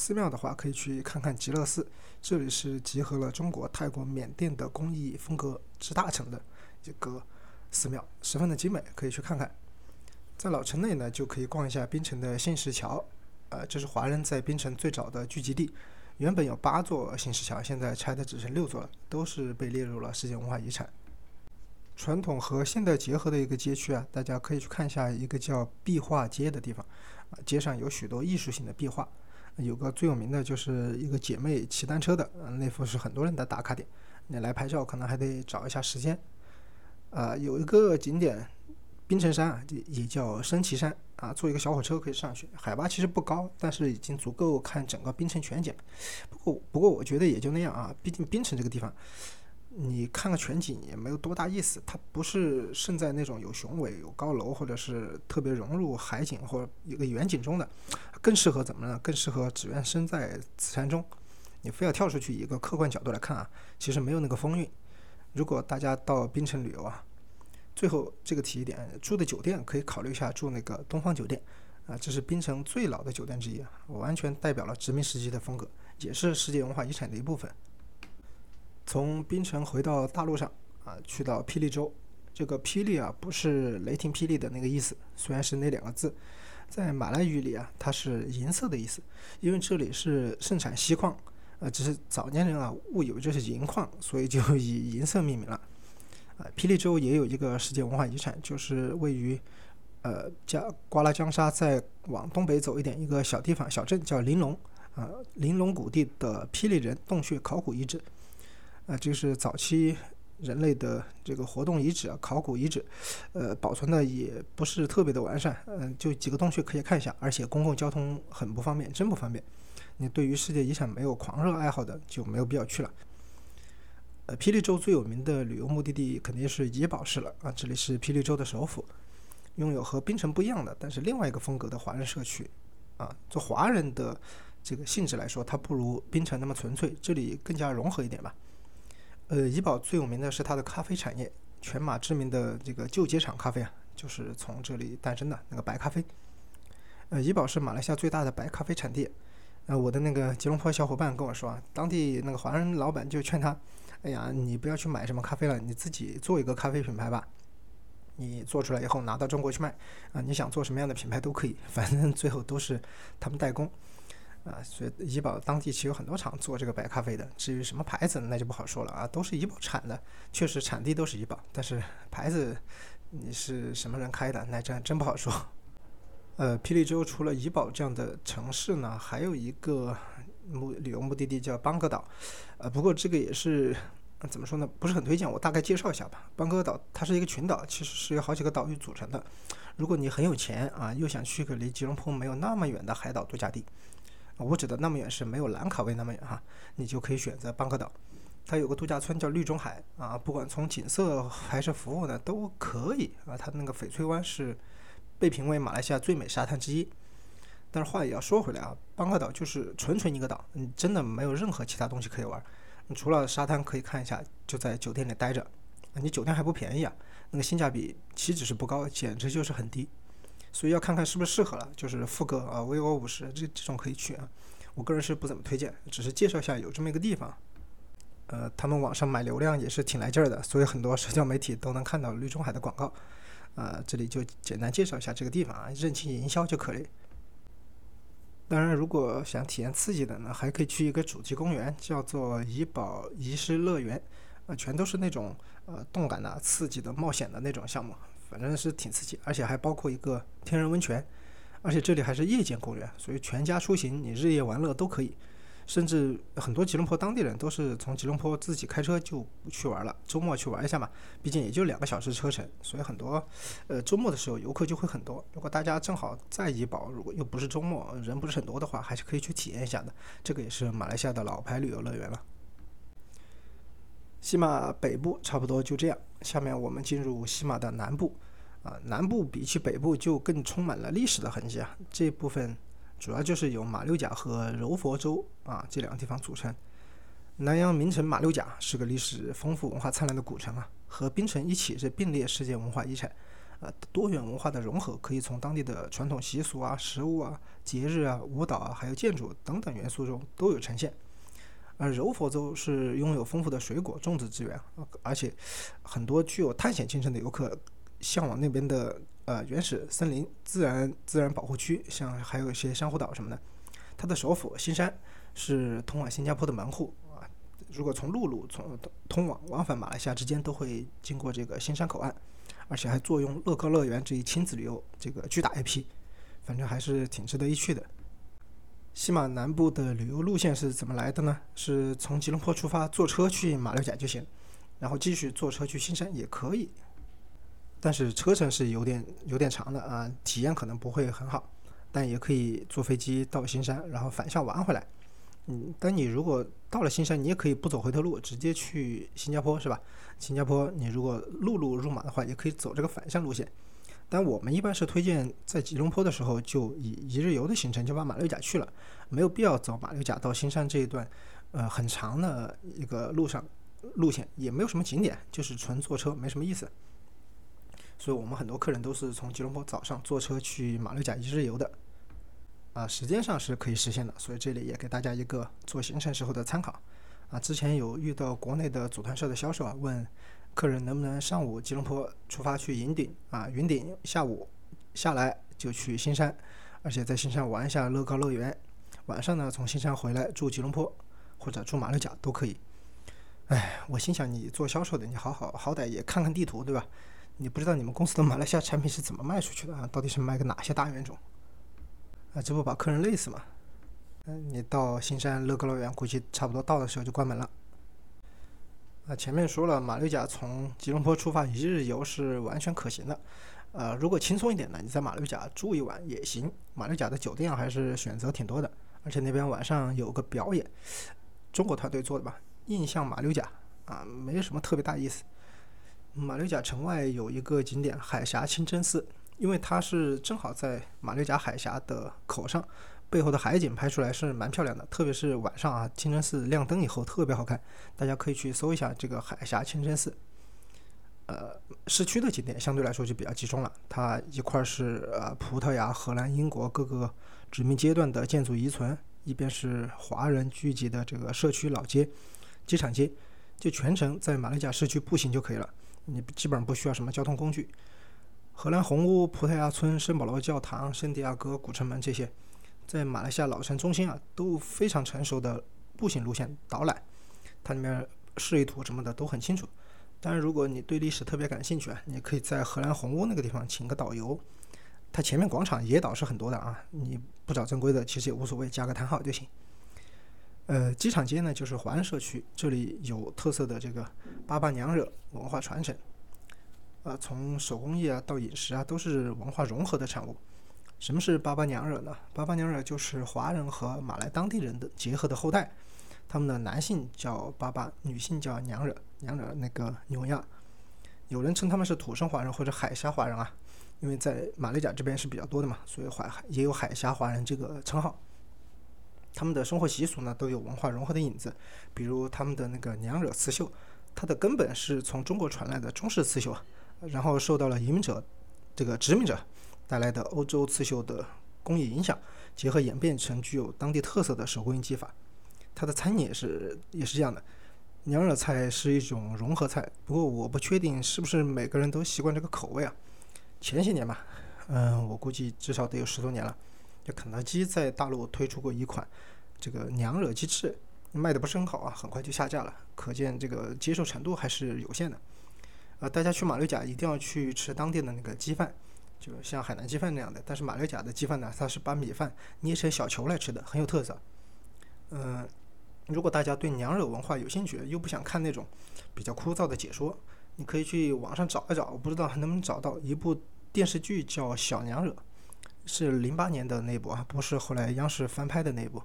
寺庙的话，可以去看看极乐寺，这里是集合了中国、泰国、缅甸的工艺风格之大成的一个寺庙，十分的精美，可以去看看。在老城内呢，就可以逛一下槟城的新石桥，呃，这是华人在槟城最早的聚集地。原本有八座新石桥，现在拆的只剩六座了，都是被列入了世界文化遗产。传统和现代结合的一个街区啊，大家可以去看一下一个叫壁画街的地方，啊，街上有许多艺术性的壁画，有个最有名的就是一个姐妹骑单车的，那幅是很多人的打卡点，你来拍照可能还得找一下时间。啊，有一个景点，冰城山啊，也叫升旗山啊，坐一个小火车可以上去，海拔其实不高，但是已经足够看整个冰城全景。不过，不过我觉得也就那样啊，毕竟冰城这个地方。你看个全景也没有多大意思，它不是胜在那种有雄伟、有高楼，或者是特别融入海景或者一个远景中的，更适合怎么呢？更适合只愿身在此山中。你非要跳出去一个客观角度来看啊，其实没有那个风韵。如果大家到槟城旅游啊，最后这个提一点，住的酒店可以考虑一下住那个东方酒店啊，这是槟城最老的酒店之一啊，完全代表了殖民时期的风格，也是世界文化遗产的一部分。从槟城回到大陆上啊，去到霹雳州，这个霹雳啊不是雷霆霹雳的那个意思，虽然是那两个字，在马来语里啊它是银色的意思，因为这里是盛产锡矿，呃，只是早年人啊误以为这是银矿，所以就以银色命名了。啊，霹雳州也有一个世界文化遗产，就是位于呃加瓜拉江沙再往东北走一点一个小地方小镇叫玲珑啊，玲珑谷地的霹雳人洞穴考古遗址。啊，这是早期人类的这个活动遗址啊，考古遗址，呃，保存的也不是特别的完善，嗯，就几个洞穴可以看一下，而且公共交通很不方便，真不方便。你对于世界遗产没有狂热爱好的就没有必要去了。呃，霹雳州最有名的旅游目的地肯定是怡保市了啊，这里是霹雳州的首府，拥有和槟城不一样的，但是另外一个风格的华人社区啊，做华人的这个性质来说，它不如槟城那么纯粹，这里更加融合一点吧。呃，怡宝最有名的是它的咖啡产业，全马知名的这个旧街厂咖啡啊，就是从这里诞生的那个白咖啡。呃，怡宝是马来西亚最大的白咖啡产地。呃，我的那个吉隆坡小伙伴跟我说啊，当地那个华人老板就劝他，哎呀，你不要去买什么咖啡了，你自己做一个咖啡品牌吧。你做出来以后拿到中国去卖，啊，你想做什么样的品牌都可以，反正最后都是他们代工。啊，所以怡保当地其实有很多厂做这个白咖啡的。至于什么牌子，那就不好说了啊，都是怡保产的，确实产地都是怡保，但是牌子你是什么人开的，那真真不好说。呃，霹雳州除了怡保这样的城市呢，还有一个目旅游目的地叫邦格岛。呃，不过这个也是怎么说呢，不是很推荐。我大概介绍一下吧。邦格岛它是一个群岛，其实是由好几个岛屿组成的。如果你很有钱啊，又想去个离吉隆坡没有那么远的海岛度假地。我指的那么远是没有兰卡威那么远哈，你就可以选择邦克岛，它有个度假村叫绿中海啊，不管从景色还是服务呢都可以啊。它那个翡翠湾是被评为马来西亚最美沙滩之一。但是话也要说回来啊，邦克岛就是纯纯一个岛，你真的没有任何其他东西可以玩，你除了沙滩可以看一下，就在酒店里待着，你酒店还不便宜啊，那个性价比岂止是不高，简直就是很低。所以要看看是不是适合了，就是富哥啊，vivo 五十这这种可以去啊。我个人是不怎么推荐，只是介绍一下有这么一个地方。呃，他们网上买流量也是挺来劲儿的，所以很多社交媒体都能看到绿中海的广告。啊，这里就简单介绍一下这个地方啊，认清营销就可以。当然，如果想体验刺激的呢，还可以去一个主题公园，叫做怡宝遗失乐园，啊，全都是那种呃动感的、刺激的、冒险的那种项目。反正是挺刺激，而且还包括一个天然温泉，而且这里还是夜间公园，所以全家出行你日夜玩乐都可以。甚至很多吉隆坡当地人都是从吉隆坡自己开车就去玩了，周末去玩一下嘛，毕竟也就两个小时车程，所以很多呃周末的时候游客就会很多。如果大家正好在怡保，如果又不是周末，人不是很多的话，还是可以去体验一下的。这个也是马来西亚的老牌旅游乐园了。西马北部差不多就这样，下面我们进入西马的南部，啊，南部比起北部就更充满了历史的痕迹啊。这部分主要就是由马六甲和柔佛州啊这两个地方组成。南洋名城马六甲是个历史丰富、文化灿烂的古城啊，和槟城一起是并列世界文化遗产。啊，多元文化的融合可以从当地的传统习俗啊、食物啊、节日啊、舞蹈啊，还有建筑等等元素中都有呈现。而柔佛州是拥有丰富的水果种植资源，而且很多具有探险精神的游客向往那边的呃原始森林、自然自然保护区，像还有一些珊瑚岛什么的。它的首府新山是通往新加坡的门户啊，如果从陆路从通往往返马来西亚之间都会经过这个新山口岸，而且还坐拥乐高乐园这一亲子旅游这个巨大 IP，反正还是挺值得一去的。西马南部的旅游路线是怎么来的呢？是从吉隆坡出发，坐车去马六甲就行，然后继续坐车去新山也可以，但是车程是有点有点长的啊，体验可能不会很好，但也可以坐飞机到新山，然后反向玩回来。嗯，但你如果到了新山，你也可以不走回头路，直接去新加坡，是吧？新加坡你如果陆路入马的话，也可以走这个反向路线。但我们一般是推荐在吉隆坡的时候就以一日游的行程就把马六甲去了，没有必要走马六甲到新山这一段，呃，很长的一个路上路线，也没有什么景点，就是纯坐车，没什么意思。所以我们很多客人都是从吉隆坡早上坐车去马六甲一日游的，啊，时间上是可以实现的。所以这里也给大家一个做行程时候的参考。啊，之前有遇到国内的组团社的销售啊，问。客人能不能上午吉隆坡出发去云顶啊？云顶下午下来就去新山，而且在新山玩一下乐高乐园。晚上呢，从新山回来住吉隆坡或者住马六甲都可以。哎，我心想你做销售的，你好好好歹也看看地图对吧？你不知道你们公司的马来西亚产品是怎么卖出去的啊？到底是卖给哪些大冤种？啊，这不把客人累死吗？嗯，你到新山乐高乐园，估计差不多到的时候就关门了。那前面说了，马六甲从吉隆坡出发一日游是完全可行的。呃，如果轻松一点呢，你在马六甲住一晚也行。马六甲的酒店还是选择挺多的，而且那边晚上有个表演，中国团队做的吧，印象马六甲啊，没什么特别大意思。马六甲城外有一个景点海峡清真寺，因为它是正好在马六甲海峡的口上。背后的海景拍出来是蛮漂亮的，特别是晚上啊，清真寺亮灯以后特别好看，大家可以去搜一下这个海峡清真寺。呃，市区的景点相对来说就比较集中了，它一块是呃葡萄牙、荷兰、英国各个殖民阶段的建筑遗存，一边是华人聚集的这个社区老街、机场街，就全程在马六甲市区步行就可以了，你基本上不需要什么交通工具。荷兰红屋、葡萄牙村、圣保罗教堂、圣地亚哥古城门这些。在马来西亚老城中心啊，都非常成熟的步行路线导览，它里面示意图什么的都很清楚。当然，如果你对历史特别感兴趣啊，你可以在荷兰红屋那个地方请个导游，它前面广场野岛是很多的啊，你不找正规的其实也无所谓，加个叹号就行。呃，机场街呢就是华人社区，这里有特色的这个巴巴娘惹文化传承，呃，从手工艺啊到饮食啊都是文化融合的产物。什么是巴巴娘惹呢？巴巴娘惹就是华人和马来当地人的结合的后代，他们的男性叫巴巴，女性叫娘惹，娘惹那个纽亚。有人称他们是土生华人或者海峡华人啊，因为在马六甲这边是比较多的嘛，所以海也有海峡华人这个称号。他们的生活习俗呢都有文化融合的影子，比如他们的那个娘惹刺绣，它的根本是从中国传来的中式刺绣，然后受到了移民者这个殖民者。带来的欧洲刺绣的工艺影响，结合演变成具有当地特色的手工艺技法。它的餐饮也是也是这样的。娘惹菜是一种融合菜，不过我不确定是不是每个人都习惯这个口味啊。前些年吧，嗯，我估计至少得有十多年了。就肯德基在大陆推出过一款这个娘惹鸡翅，卖的不是很好啊，很快就下架了。可见这个接受程度还是有限的。呃，大家去马六甲一定要去吃当地的那个鸡饭。就像海南鸡饭那样的，但是马六甲的鸡饭呢，它是把米饭捏成小球来吃的，很有特色。嗯，如果大家对娘惹文化有兴趣，又不想看那种比较枯燥的解说，你可以去网上找一找，我不知道还能不能找到一部电视剧叫《小娘惹》，是零八年的那部啊，不是后来央视翻拍的那部。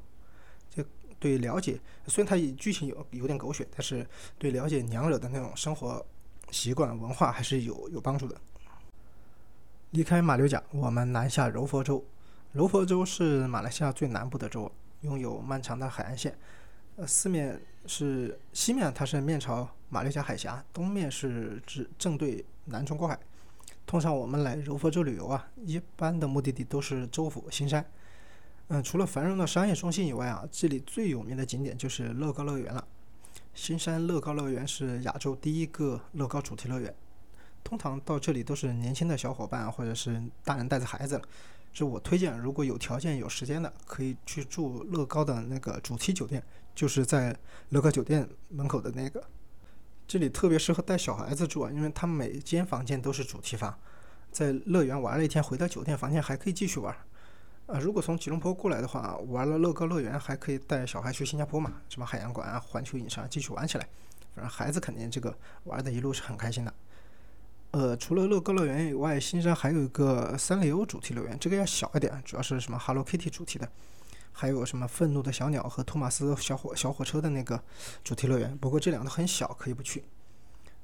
就对了解，虽然它剧情有有点狗血，但是对了解娘惹的那种生活习惯文化还是有有帮助的。离开马六甲，我们南下柔佛州。柔佛州是马来西亚最南部的州，拥有漫长的海岸线。呃，四面是西面，它是面朝马六甲海峡；东面是指正对南中国海。通常我们来柔佛州旅游啊，一般的目的地都是州府新山。嗯，除了繁荣的商业中心以外啊，这里最有名的景点就是乐高乐园了。新山乐高乐园是亚洲第一个乐高主题乐园。通常到这里都是年轻的小伙伴或者是大人带着孩子了，这我推荐，如果有条件有时间的，可以去住乐高的那个主题酒店，就是在乐高酒店门口的那个。这里特别适合带小孩子住啊，因为它每间房间都是主题房，在乐园玩了一天，回到酒店房间还可以继续玩。啊，如果从吉隆坡过来的话，玩了乐高乐园，还可以带小孩去新加坡嘛，什么海洋馆啊、环球影城啊继续玩起来。反正孩子肯定这个玩的一路是很开心的。呃，除了乐高乐园以外，新山还有一个三丽鸥主题乐园，这个要小一点，主要是什么 Hello Kitty 主题的，还有什么愤怒的小鸟和托马斯小火小火车的那个主题乐园。不过这两个很小，可以不去。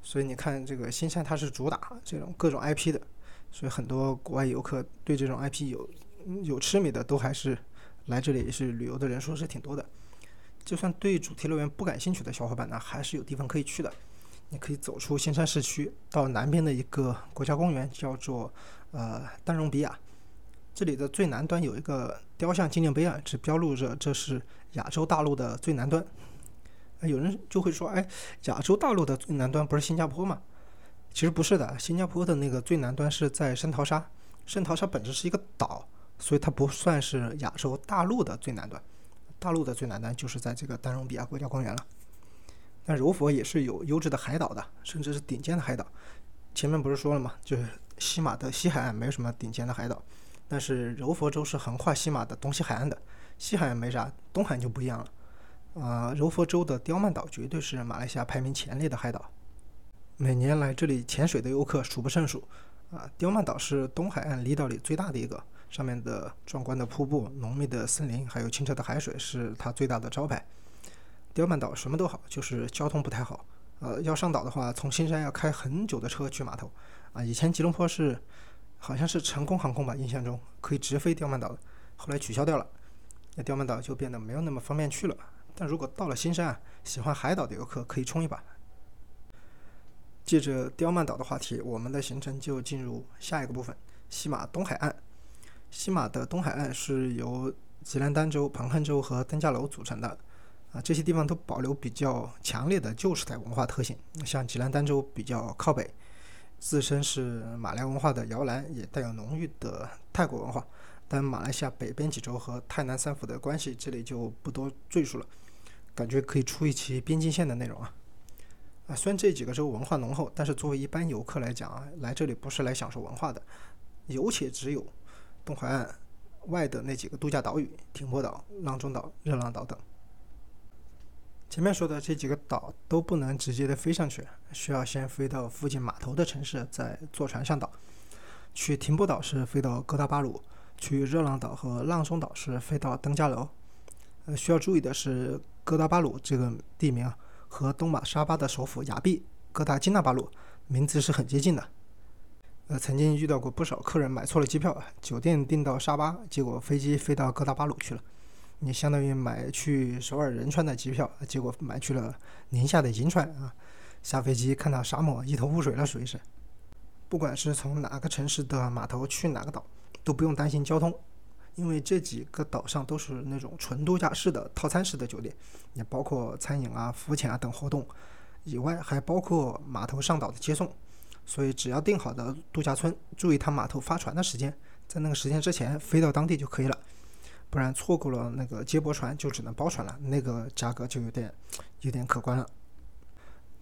所以你看，这个新山它是主打这种各种 IP 的，所以很多国外游客对这种 IP 有。有痴迷的都还是来这里是旅游的人数是挺多的。就算对主题乐园不感兴趣的小伙伴呢，还是有地方可以去的。你可以走出新山市区，到南边的一个国家公园，叫做呃丹绒比亚。这里的最南端有一个雕像纪念碑啊，只标录着这是亚洲大陆的最南端。有人就会说，哎，亚洲大陆的最南端不是新加坡吗？其实不是的，新加坡的那个最南端是在圣淘沙，圣淘沙本质是一个岛。所以它不算是亚洲大陆的最南端，大陆的最南端就是在这个丹绒比亚国家公园了。那柔佛也是有优质的海岛的，甚至是顶尖的海岛。前面不是说了吗？就是西马的西海岸没有什么顶尖的海岛，但是柔佛州是横跨西马的东西海岸的，西海岸没啥，东海岸就不一样了。啊，柔佛州的刁曼岛绝对是马来西亚排名前列的海岛，每年来这里潜水的游客数不胜数。啊，刁曼岛是东海岸离岛里最大的一个。上面的壮观的瀑布、浓密的森林，还有清澈的海水，是它最大的招牌。刁曼岛什么都好，就是交通不太好。呃，要上岛的话，从新山要开很久的车去码头。啊，以前吉隆坡是好像是成功航空吧，印象中可以直飞刁曼岛的，后来取消掉了。那刁曼岛就变得没有那么方便去了。但如果到了新山啊，喜欢海岛的游客可以冲一把。借着刁曼岛的话题，我们的行程就进入下一个部分——西马东海岸。西马的东海岸是由吉兰丹州、彭亨州和登嘉楼组成的，啊，这些地方都保留比较强烈的旧时代文化特性。像吉兰丹州比较靠北，自身是马来文化的摇篮，也带有浓郁的泰国文化。但马来西亚北边几州和泰南三府的关系，这里就不多赘述了。感觉可以出一期边境线的内容啊！啊，虽然这几个州文化浓厚，但是作为一般游客来讲啊，来这里不是来享受文化的，有且只有。东海岸外的那几个度假岛屿：停泊岛、浪中岛、热浪岛等。前面说的这几个岛都不能直接的飞上去，需要先飞到附近码头的城市，再坐船上岛。去停泊岛是飞到哥打巴鲁，去热浪岛和浪中岛是飞到登嘉楼。呃，需要注意的是，哥打巴鲁这个地名，和东马沙巴的首府雅碧哥打金纳巴鲁名字是很接近的。呃，曾经遇到过不少客人买错了机票，酒店订到沙巴，结果飞机飞到哥打巴鲁去了。你相当于买去首尔仁川的机票，结果买去了宁夏的银川啊。下飞机看到沙漠，一头雾水了，属于是。不管是从哪个城市的码头去哪个岛，都不用担心交通，因为这几个岛上都是那种纯度假式的套餐式的酒店，也包括餐饮啊、浮潜啊等活动，以外还包括码头上岛的接送。所以只要订好的度假村，注意它码头发船的时间，在那个时间之前飞到当地就可以了，不然错过了那个接驳船就只能包船了，那个价格就有点有点可观了。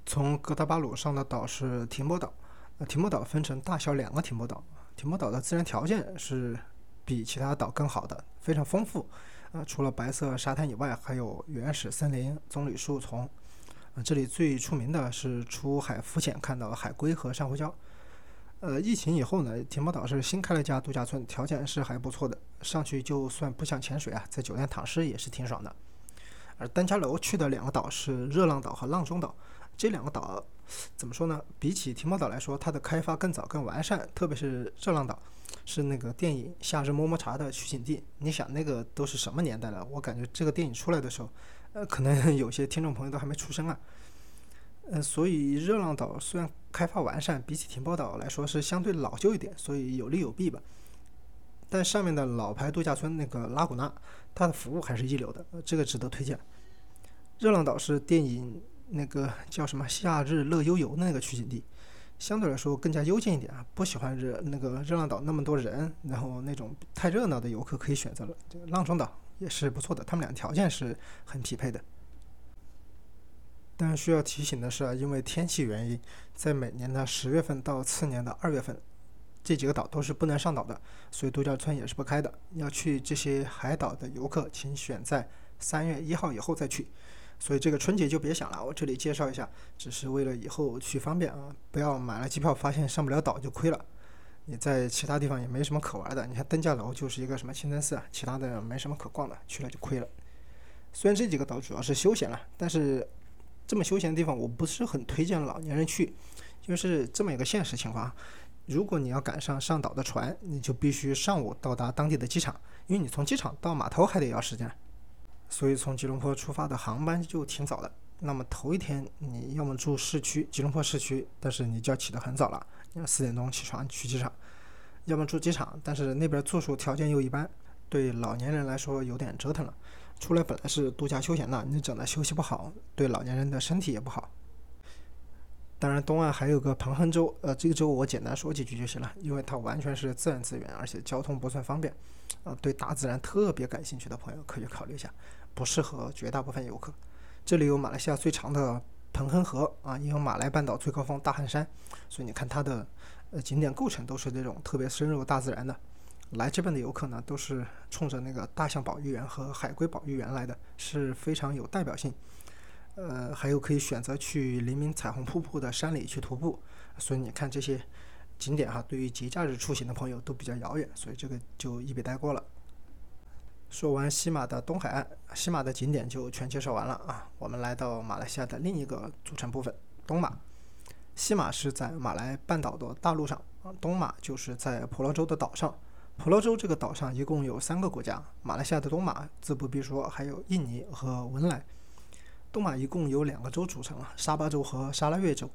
从哥打巴鲁上的岛是停泊岛，呃，停泊岛分成大小两个停泊岛，停泊岛的自然条件是比其他岛更好的，非常丰富，呃，除了白色沙滩以外，还有原始森林、棕榈树丛。这里最出名的是出海浮潜，看到海龟和珊瑚礁。呃，疫情以后呢，停泊岛是新开了一家度假村，条件是还不错的。上去就算不想潜水啊，在酒店躺尸也是挺爽的。而登嘉楼去的两个岛是热浪岛和浪中岛，这两个岛怎么说呢？比起停泊岛来说，它的开发更早、更完善。特别是热浪岛，是那个电影《夏日么么茶》的取景地。你想，那个都是什么年代了？我感觉这个电影出来的时候。呃，可能 有些听众朋友都还没出生啊，呃，所以热浪岛虽然开发完善，比起停泊岛来说是相对老旧一点，所以有利有弊吧。但上面的老牌度假村那个拉古纳，它的服务还是一流的，这个值得推荐。热浪岛是电影那个 叫什么《夏日乐悠游》那个取景地，相对来说更加幽静一点啊，不喜欢热那个热浪岛那么多人，然后那种太热闹的游客可以选择了这个浪中岛也是不错的，他们俩条件是很匹配的。但需要提醒的是啊，因为天气原因，在每年的十月份到次年的二月份，这几个岛都是不能上岛的，所以度假村也是不开的。要去这些海岛的游客，请选在三月一号以后再去。所以这个春节就别想了，我这里介绍一下，只是为了以后去方便啊，不要买了机票发现上不了岛就亏了。你在其他地方也没什么可玩的，你看登嘉楼就是一个什么清真寺啊，其他的没什么可逛的，去了就亏了。虽然这几个岛主要是休闲了，但是。这么休闲的地方，我不是很推荐老年人去，就是这么一个现实情况。如果你要赶上上岛的船，你就必须上午到达当地的机场，因为你从机场到码头还得要时间。所以从吉隆坡出发的航班就挺早的。那么头一天你要么住市区，吉隆坡市区，但是你就要起得很早了，你要四点钟起床去机场；要么住机场，但是那边住宿条件又一般，对老年人来说有点折腾了。出来本来是度假休闲的，你整的休息不好，对老年人的身体也不好。当然，东岸还有个彭亨州，呃，这个州我简单说几句就行了，因为它完全是自然资源，而且交通不算方便，啊，对大自然特别感兴趣的朋友可以考虑一下，不适合绝大部分游客。这里有马来西亚最长的彭亨河，啊，也有马来半岛最高峰大汉山，所以你看它的呃景点构成都是这种特别深入大自然的。来这边的游客呢，都是冲着那个大象保育园和海龟保育园来的，是非常有代表性。呃，还有可以选择去黎明彩虹瀑布的山里去徒步。所以你看这些景点哈，对于节假日出行的朋友都比较遥远，所以这个就一笔带过了。说完西马的东海岸，西马的景点就全介绍完了啊。我们来到马来西亚的另一个组成部分——东马。西马是在马来半岛的大陆上，啊，东马就是在婆罗洲的岛上。婆罗洲这个岛上一共有三个国家，马来西亚的东马自不必说，还有印尼和文莱。东马一共有两个州组成啊，沙巴州和沙拉越州。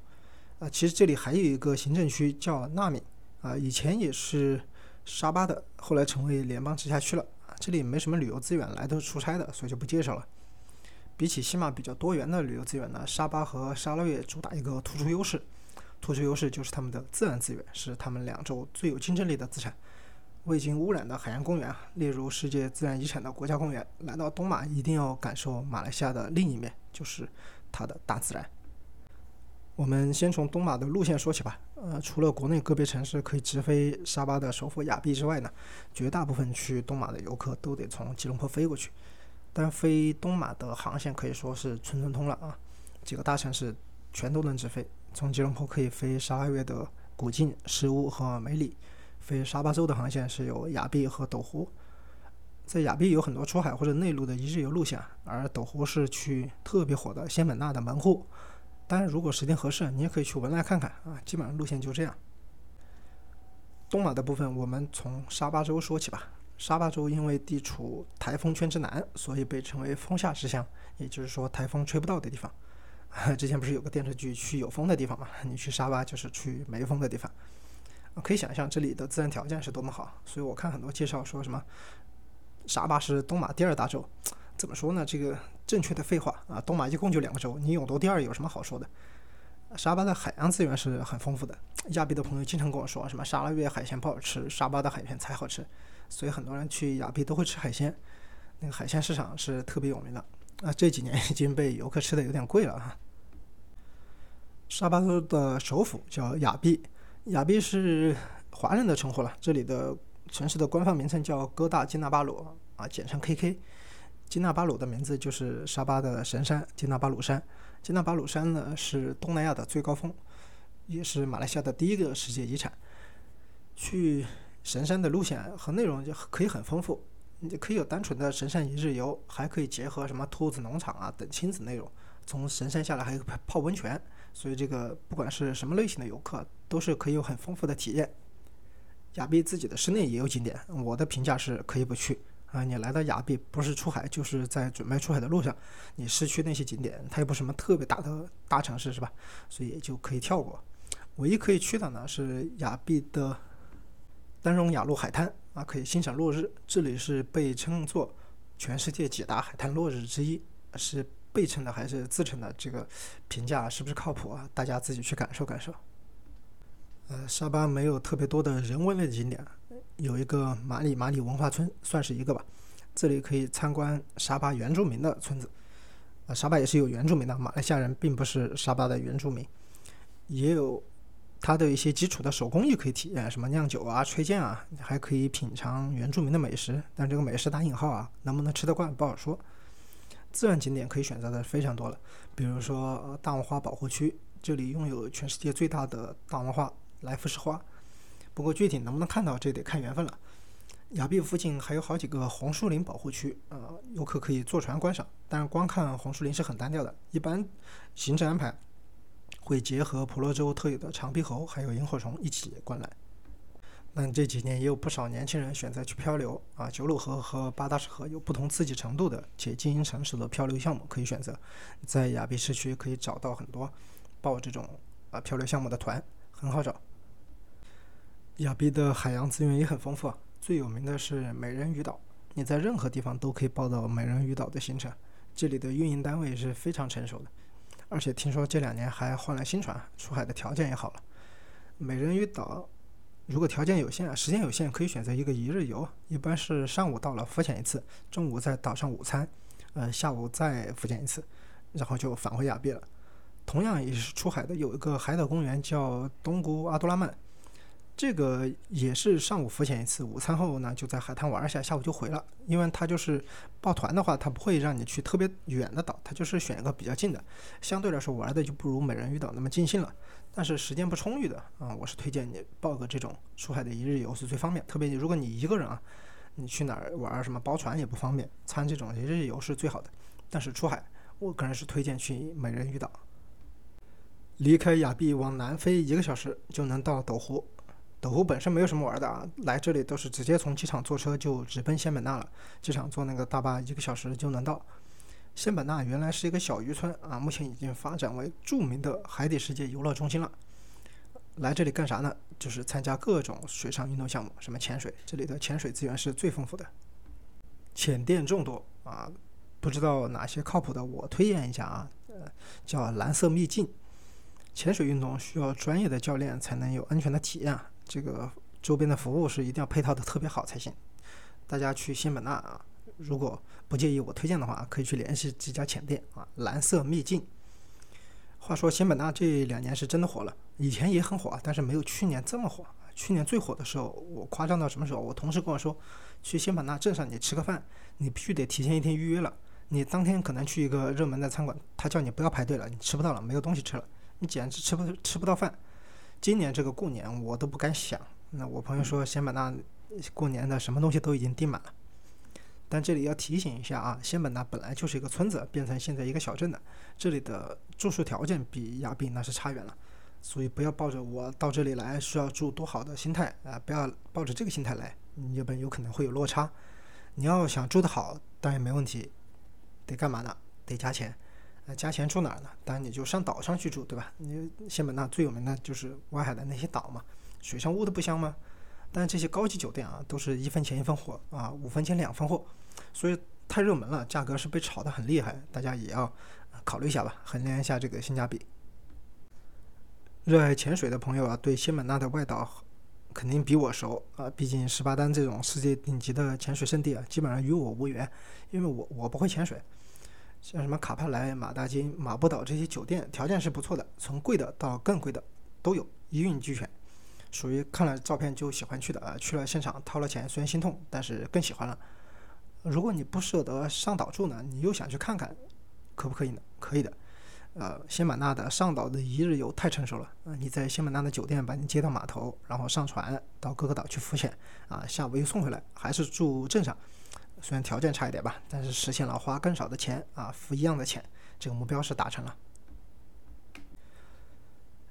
啊，其实这里还有一个行政区叫纳米，啊，以前也是沙巴的，后来成为联邦直辖区了。这里没什么旅游资源，来都是出差的，所以就不介绍了。比起西马比较多元的旅游资源呢，沙巴和沙拉越主打一个突出优势，突出优势就是他们的自然资源是他们两州最有竞争力的资产。未经污染的海洋公园，列入世界自然遗产的国家公园，来到东马一定要感受马来西亚的另一面，就是它的大自然。我们先从东马的路线说起吧。呃，除了国内个别城市可以直飞沙巴的首府亚庇之外呢，绝大部分去东马的游客都得从吉隆坡飞过去。但飞东马的航线可以说是村村通了啊，几个大城市全都能直飞。从吉隆坡可以飞沙拉越的古晋、石屋和梅里。飞沙巴州的航线是有亚庇和斗湖，在亚庇有很多出海或者内陆的一日游路线，而斗湖是去特别火的仙本那的门户。当然，如果时间合适，你也可以去文莱看看啊。基本上路线就这样。东马的部分，我们从沙巴州说起吧。沙巴州因为地处台风圈之南，所以被称为风下之乡，也就是说台风吹不到的地方。之前不是有个电视剧去有风的地方嘛？你去沙巴就是去没风的地方。可以想象这里的自然条件是多么好，所以我看很多介绍说什么沙巴是东马第二大洲，怎么说呢？这个正确的废话啊，东马一共就两个州，你勇夺第二有什么好说的？沙巴的海洋资源是很丰富的，亚庇的朋友经常跟我说什么沙拉越海鲜不好吃，沙巴的海鲜才好吃，所以很多人去亚庇都会吃海鲜，那个海鲜市场是特别有名的啊，这几年已经被游客吃的有点贵了啊。沙巴州的首府叫亚庇。亚庇是华人的称呼了，这里的城市的官方名称叫哥大金纳巴鲁啊，简称 KK。金纳巴鲁的名字就是沙巴的神山金纳巴鲁山。金纳巴鲁山呢是东南亚的最高峰，也是马来西亚的第一个世界遗产。去神山的路线和内容就可以很丰富，你可以有单纯的神山一日游，还可以结合什么兔子农场啊等亲子内容。从神山下来还有泡温泉。所以这个不管是什么类型的游客，都是可以有很丰富的体验。亚庇自己的室内也有景点，我的评价是可以不去啊。你来到亚庇，不是出海就是在准备出海的路上，你市区那些景点，它又不是什么特别大的大城市，是吧？所以就可以跳过。唯一可以去的呢是亚庇的丹绒雅路海滩啊，可以欣赏落日。这里是被称作全世界几大海滩落日之一，是。被称的还是自称的，这个评价是不是靠谱啊？大家自己去感受感受。呃，沙巴没有特别多的人文类景点，有一个马里马里文化村算是一个吧。这里可以参观沙巴原住民的村子。啊，沙巴也是有原住民的，马来西亚人并不是沙巴的原住民，也有它的一些基础的手工艺可以体验，什么酿酒啊、吹剑啊，还可以品尝原住民的美食。但这个美食打引号啊，能不能吃得惯不好说。自然景点可以选择的非常多了，比如说大王花保护区，这里拥有全世界最大的大王花来福士花，不过具体能不能看到，这得看缘分了。崖壁附近还有好几个红树林保护区，呃，游客可以坐船观赏。但是光看红树林是很单调的，一般行程安排会结合婆罗洲特有的长鼻猴还有萤火虫一起观览。那这几年也有不少年轻人选择去漂流啊，九鲁河和八大河有不同刺激程度的且经营成熟的漂流项目可以选择。在雅碧市区可以找到很多报这种啊漂流项目的团，很好找。雅碧的海洋资源也很丰富啊。最有名的是美人鱼岛，你在任何地方都可以报到美人鱼岛的行程。这里的运营单位是非常成熟的，而且听说这两年还换了新船，出海的条件也好了。美人鱼岛如果条件有限、时间有限，可以选择一个一日游，一般是上午到了浮潜一次，中午在岛上午餐，呃，下午再浮潜一次，然后就返回亚庇了。同样也是出海的，有一个海岛公园叫东姑阿多拉曼。这个也是上午浮潜一次，午餐后呢就在海滩玩一下，下午就回了。因为它就是报团的话，它不会让你去特别远的岛，它就是选一个比较近的，相对来说玩的就不如美人鱼岛那么尽兴了。但是时间不充裕的啊，我是推荐你报个这种出海的一日游是最方便。特别如果你一个人啊，你去哪儿玩什么包船也不方便，参这种一日游是最好的。但是出海，我个人是推荐去美人鱼岛。离开雅碧往南飞一个小时就能到斗湖。斗湖本身没有什么玩的啊，来这里都是直接从机场坐车就直奔仙本那了。机场坐那个大巴一个小时就能到。仙本那原来是一个小渔村啊，目前已经发展为著名的海底世界游乐中心了。来这里干啥呢？就是参加各种水上运动项目，什么潜水，这里的潜水资源是最丰富的，潜店众多啊。不知道哪些靠谱的，我推荐一下啊，呃，叫蓝色秘境。潜水运动需要专业的教练才能有安全的体验啊。这个周边的服务是一定要配套的特别好才行。大家去仙本那啊，如果不介意我推荐的话，可以去联系这家浅店啊，蓝色秘境。话说仙本那这两年是真的火了，以前也很火啊，但是没有去年这么火。去年最火的时候，我夸张到什么时候？我同事跟我说，去仙本那镇上你吃个饭，你必须得提前一天预约了。你当天可能去一个热门的餐馆，他叫你不要排队了，你吃不到了，没有东西吃了，你简直吃不吃不到饭。今年这个过年我都不敢想。那我朋友说，仙本那过年的什么东西都已经订满了。但这里要提醒一下啊，仙本那本来就是一个村子，变成现在一个小镇的，这里的住宿条件比亚庇那是差远了。所以不要抱着我到这里来需要住多好的心态啊，不要抱着这个心态来，你本有可能会有落差。你要想住得好，当然没问题，得干嘛呢？得加钱。那加钱住哪儿呢？当然你就上岛上去住，对吧？你仙本那最有名的就是外海的那些岛嘛，水上屋的不香吗？但这些高级酒店啊，都是一分钱一分货啊，五分钱两分货，所以太热门了，价格是被炒得很厉害，大家也要考虑一下吧，衡量一下这个性价比。热爱潜水的朋友啊，对仙本那的外岛肯定比我熟啊，毕竟十八丹这种世界顶级的潜水圣地啊，基本上与我无缘，因为我我不会潜水。像什么卡帕莱、马大金、马布岛这些酒店条件是不错的，从贵的到更贵的都有，一应俱全，属于看了照片就喜欢去的啊。去了现场掏了钱，虽然心痛，但是更喜欢了。如果你不舍得上岛住呢，你又想去看看，可不可以呢？可以的。呃，仙本那的上岛的一日游太成熟了啊！你在仙本那的酒店把你接到码头，然后上船到各个岛去浮潜啊，下午又送回来，还是住镇上。虽然条件差一点吧，但是实现了花更少的钱啊，付一样的钱，这个目标是达成了。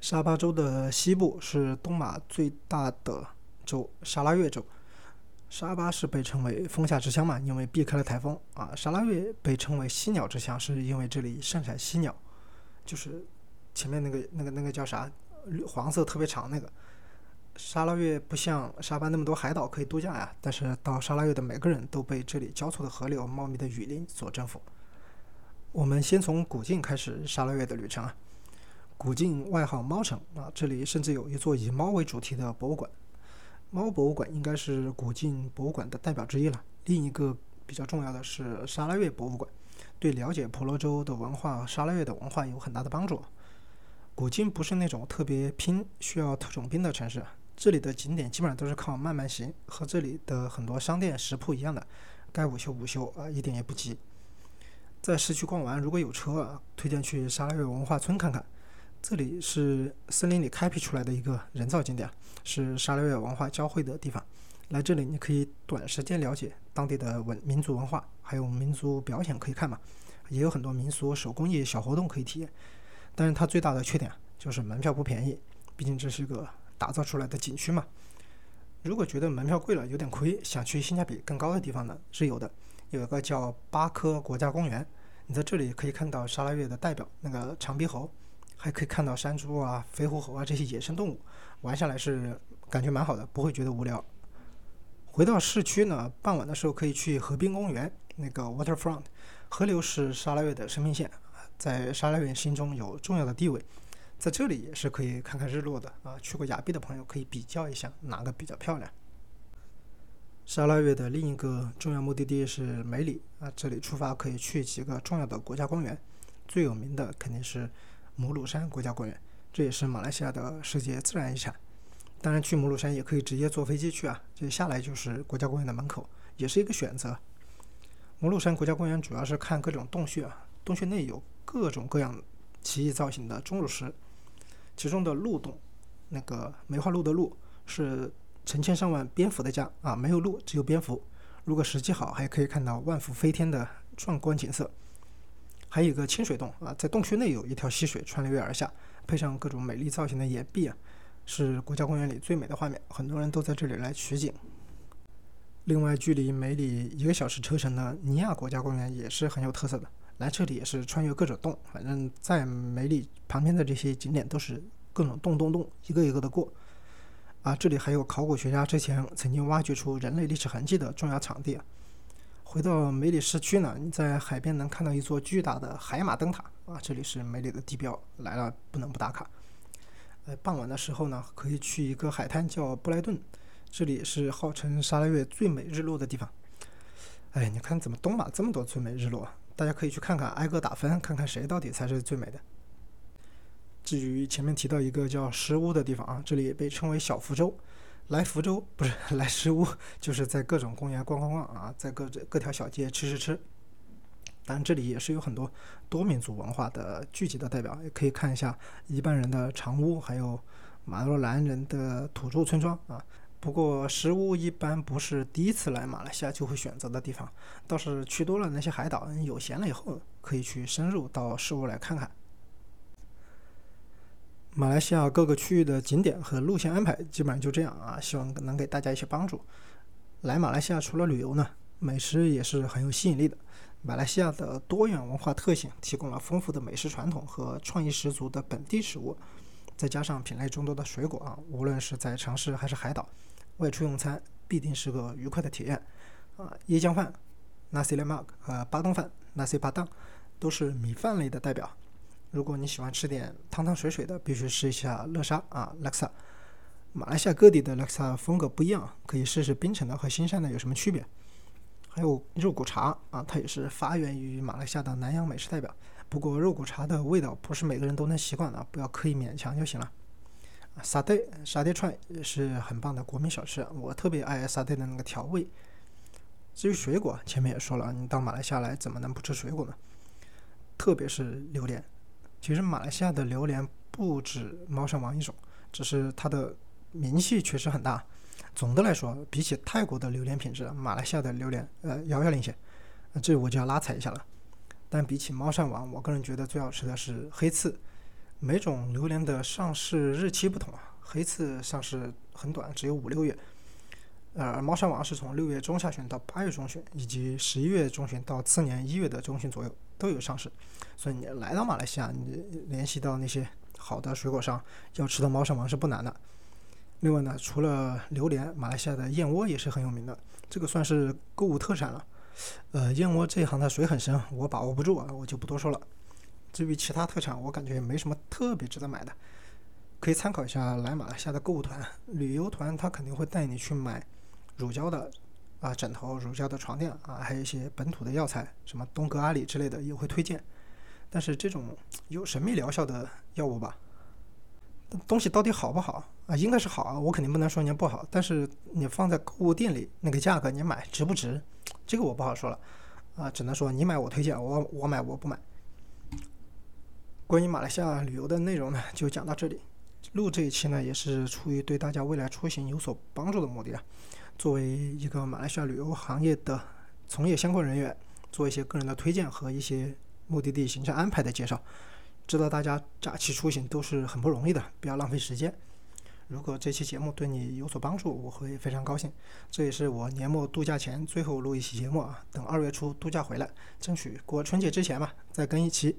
沙巴州的西部是东马最大的州沙拉越州。沙巴是被称为风下之乡嘛，因为避开了台风啊。沙拉越被称为犀鸟之乡，是因为这里盛产犀鸟，就是前面那个那个那个叫啥，黄色特别长那个。沙拉越不像沙巴那么多海岛可以度假呀，但是到沙拉越的每个人都被这里交错的河流、茂密的雨林所征服。我们先从古晋开始沙拉越的旅程啊。古晋外号猫城啊，这里甚至有一座以猫为主题的博物馆。猫博物馆应该是古晋博物馆的代表之一了。另一个比较重要的是沙拉越博物馆，对了解婆罗洲的文化、沙拉越的文化有很大的帮助。古晋不是那种特别拼、需要特种兵的城市，这里的景点基本上都是靠慢慢行，和这里的很多商店、食铺一样的，该午休午休啊，一点也不急。在市区逛完，如果有车啊，推荐去沙拉越文化村看看。这里是森林里开辟出来的一个人造景点，是沙拉越文化交汇的地方。来这里，你可以短时间了解当地的文民族文化，还有民族表演可以看嘛，也有很多民俗手工艺小活动可以体验。但是它最大的缺点就是门票不便宜，毕竟这是一个打造出来的景区嘛。如果觉得门票贵了有点亏，想去性价比更高的地方呢，是有的。有一个叫巴科国家公园，你在这里可以看到沙拉越的代表那个长鼻猴。还可以看到山猪啊、飞狐猴啊这些野生动物，玩下来是感觉蛮好的，不会觉得无聊。回到市区呢，傍晚的时候可以去河滨公园，那个 Waterfront，河流是沙拉越的生命线，在沙拉越心中有重要的地位。在这里也是可以看看日落的啊，去过雅碧的朋友可以比较一下哪个比较漂亮。沙拉越的另一个重要目的地是梅里啊，这里出发可以去几个重要的国家公园，最有名的肯定是。母鲁山国家公园，这也是马来西亚的世界自然遗产。当然，去母鲁山也可以直接坐飞机去啊，这下来就是国家公园的门口，也是一个选择。母鲁山国家公园主要是看各种洞穴啊，洞穴内有各种各样奇异造型的钟乳石，其中的鹿洞，那个梅花鹿的鹿是成千上万蝙蝠的家啊，没有鹿，只有蝙蝠。如果时机好，还可以看到万伏飞天的壮观景色。还有一个清水洞啊，在洞穴内有一条溪水穿流而下，配上各种美丽造型的岩壁啊，是国家公园里最美的画面。很多人都在这里来取景。另外，距离梅里一个小时车程的尼亚国家公园也是很有特色的。来这里也是穿越各种洞，反正在梅里旁边的这些景点都是各种洞洞洞，一个一个的过。啊，这里还有考古学家之前曾经挖掘出人类历史痕迹的重要场地。回到梅里市区呢，你在海边能看到一座巨大的海马灯塔啊，这里是梅里的地标，来了不能不打卡。呃，傍晚的时候呢，可以去一个海滩叫布莱顿，这里是号称沙拉越最美日落的地方。哎，你看怎么东马这么多最美日落？大家可以去看看，挨个打分，看看谁到底才是最美的。至于前面提到一个叫石屋的地方啊，这里被称为小福州。来福州 不是来石屋，就是在各种公园逛逛逛啊，在各各条小街吃吃吃。当然，这里也是有很多多民族文化的聚集的代表，也可以看一下一般人的长屋，还有马洛兰人的土著村庄啊。不过，食物一般不是第一次来马来西亚就会选择的地方，倒是去多了那些海岛，有闲了以后可以去深入到石屋来看看。马来西亚各个区域的景点和路线安排基本上就这样啊，希望能给大家一些帮助。来马来西亚除了旅游呢，美食也是很有吸引力的。马来西亚的多元文化特性提供了丰富的美食传统和创意十足的本地食物，再加上品类众多的水果啊，无论是在城市还是海岛，外出用餐必定是个愉快的体验。啊，椰浆饭、nasi lemak 和巴东饭、nasi padang 都是米饭类的代表。如果你喜欢吃点汤汤水水的，必须试一下乐沙啊，laksa。马来西亚各地的 laksa 风格不一样，可以试试槟城的和新山的有什么区别。还有肉骨茶啊，它也是发源于马来西亚的南洋美食代表。不过肉骨茶的味道不是每个人都能习惯的，不要刻意勉强就行了。沙爹沙爹串也是很棒的国民小吃，我特别爱沙爹的那个调味。至于水果，前面也说了，你到马来西亚来怎么能不吃水果呢？特别是榴莲。其实马来西亚的榴莲不止猫山王一种，只是它的名气确实很大。总的来说，比起泰国的榴莲品质，马来西亚的榴莲呃遥遥领先。这我就要拉踩一下了。但比起猫山王，我个人觉得最好吃的是黑刺。每种榴莲的上市日期不同啊，黑刺上市很短，只有五六月。呃，猫山王是从六月中下旬到八月中旬，以及十一月中旬到次年一月的中旬左右都有上市。所以你来到马来西亚，你联系到那些好的水果商，要吃到猫山王是不难的。另外呢，除了榴莲，马来西亚的燕窝也是很有名的，这个算是购物特产了。呃，燕窝这一行的水很深，我把握不住啊，我就不多说了。至于其他特产，我感觉也没什么特别值得买的，可以参考一下来马来西亚的购物团、旅游团，他肯定会带你去买乳胶的啊枕头、乳胶的床垫啊，还有一些本土的药材，什么东格阿里之类的也会推荐。但是这种有神秘疗效的药物吧，东西到底好不好啊？应该是好啊，我肯定不能说人家不好。但是你放在购物店里那个价格，你买值不值？这个我不好说了啊，只能说你买我推荐，我我买我不买。关于马来西亚旅游的内容呢，就讲到这里。录这一期呢，也是出于对大家未来出行有所帮助的目的啊。作为一个马来西亚旅游行业的从业相关人员，做一些个人的推荐和一些。目的地行程安排的介绍，知道大家假期出行都是很不容易的，不要浪费时间。如果这期节目对你有所帮助，我会非常高兴。这也是我年末度假前最后录一期节目啊，等二月初度假回来，争取过春节之前吧，再更一期。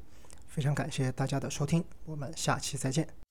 非常感谢大家的收听，我们下期再见。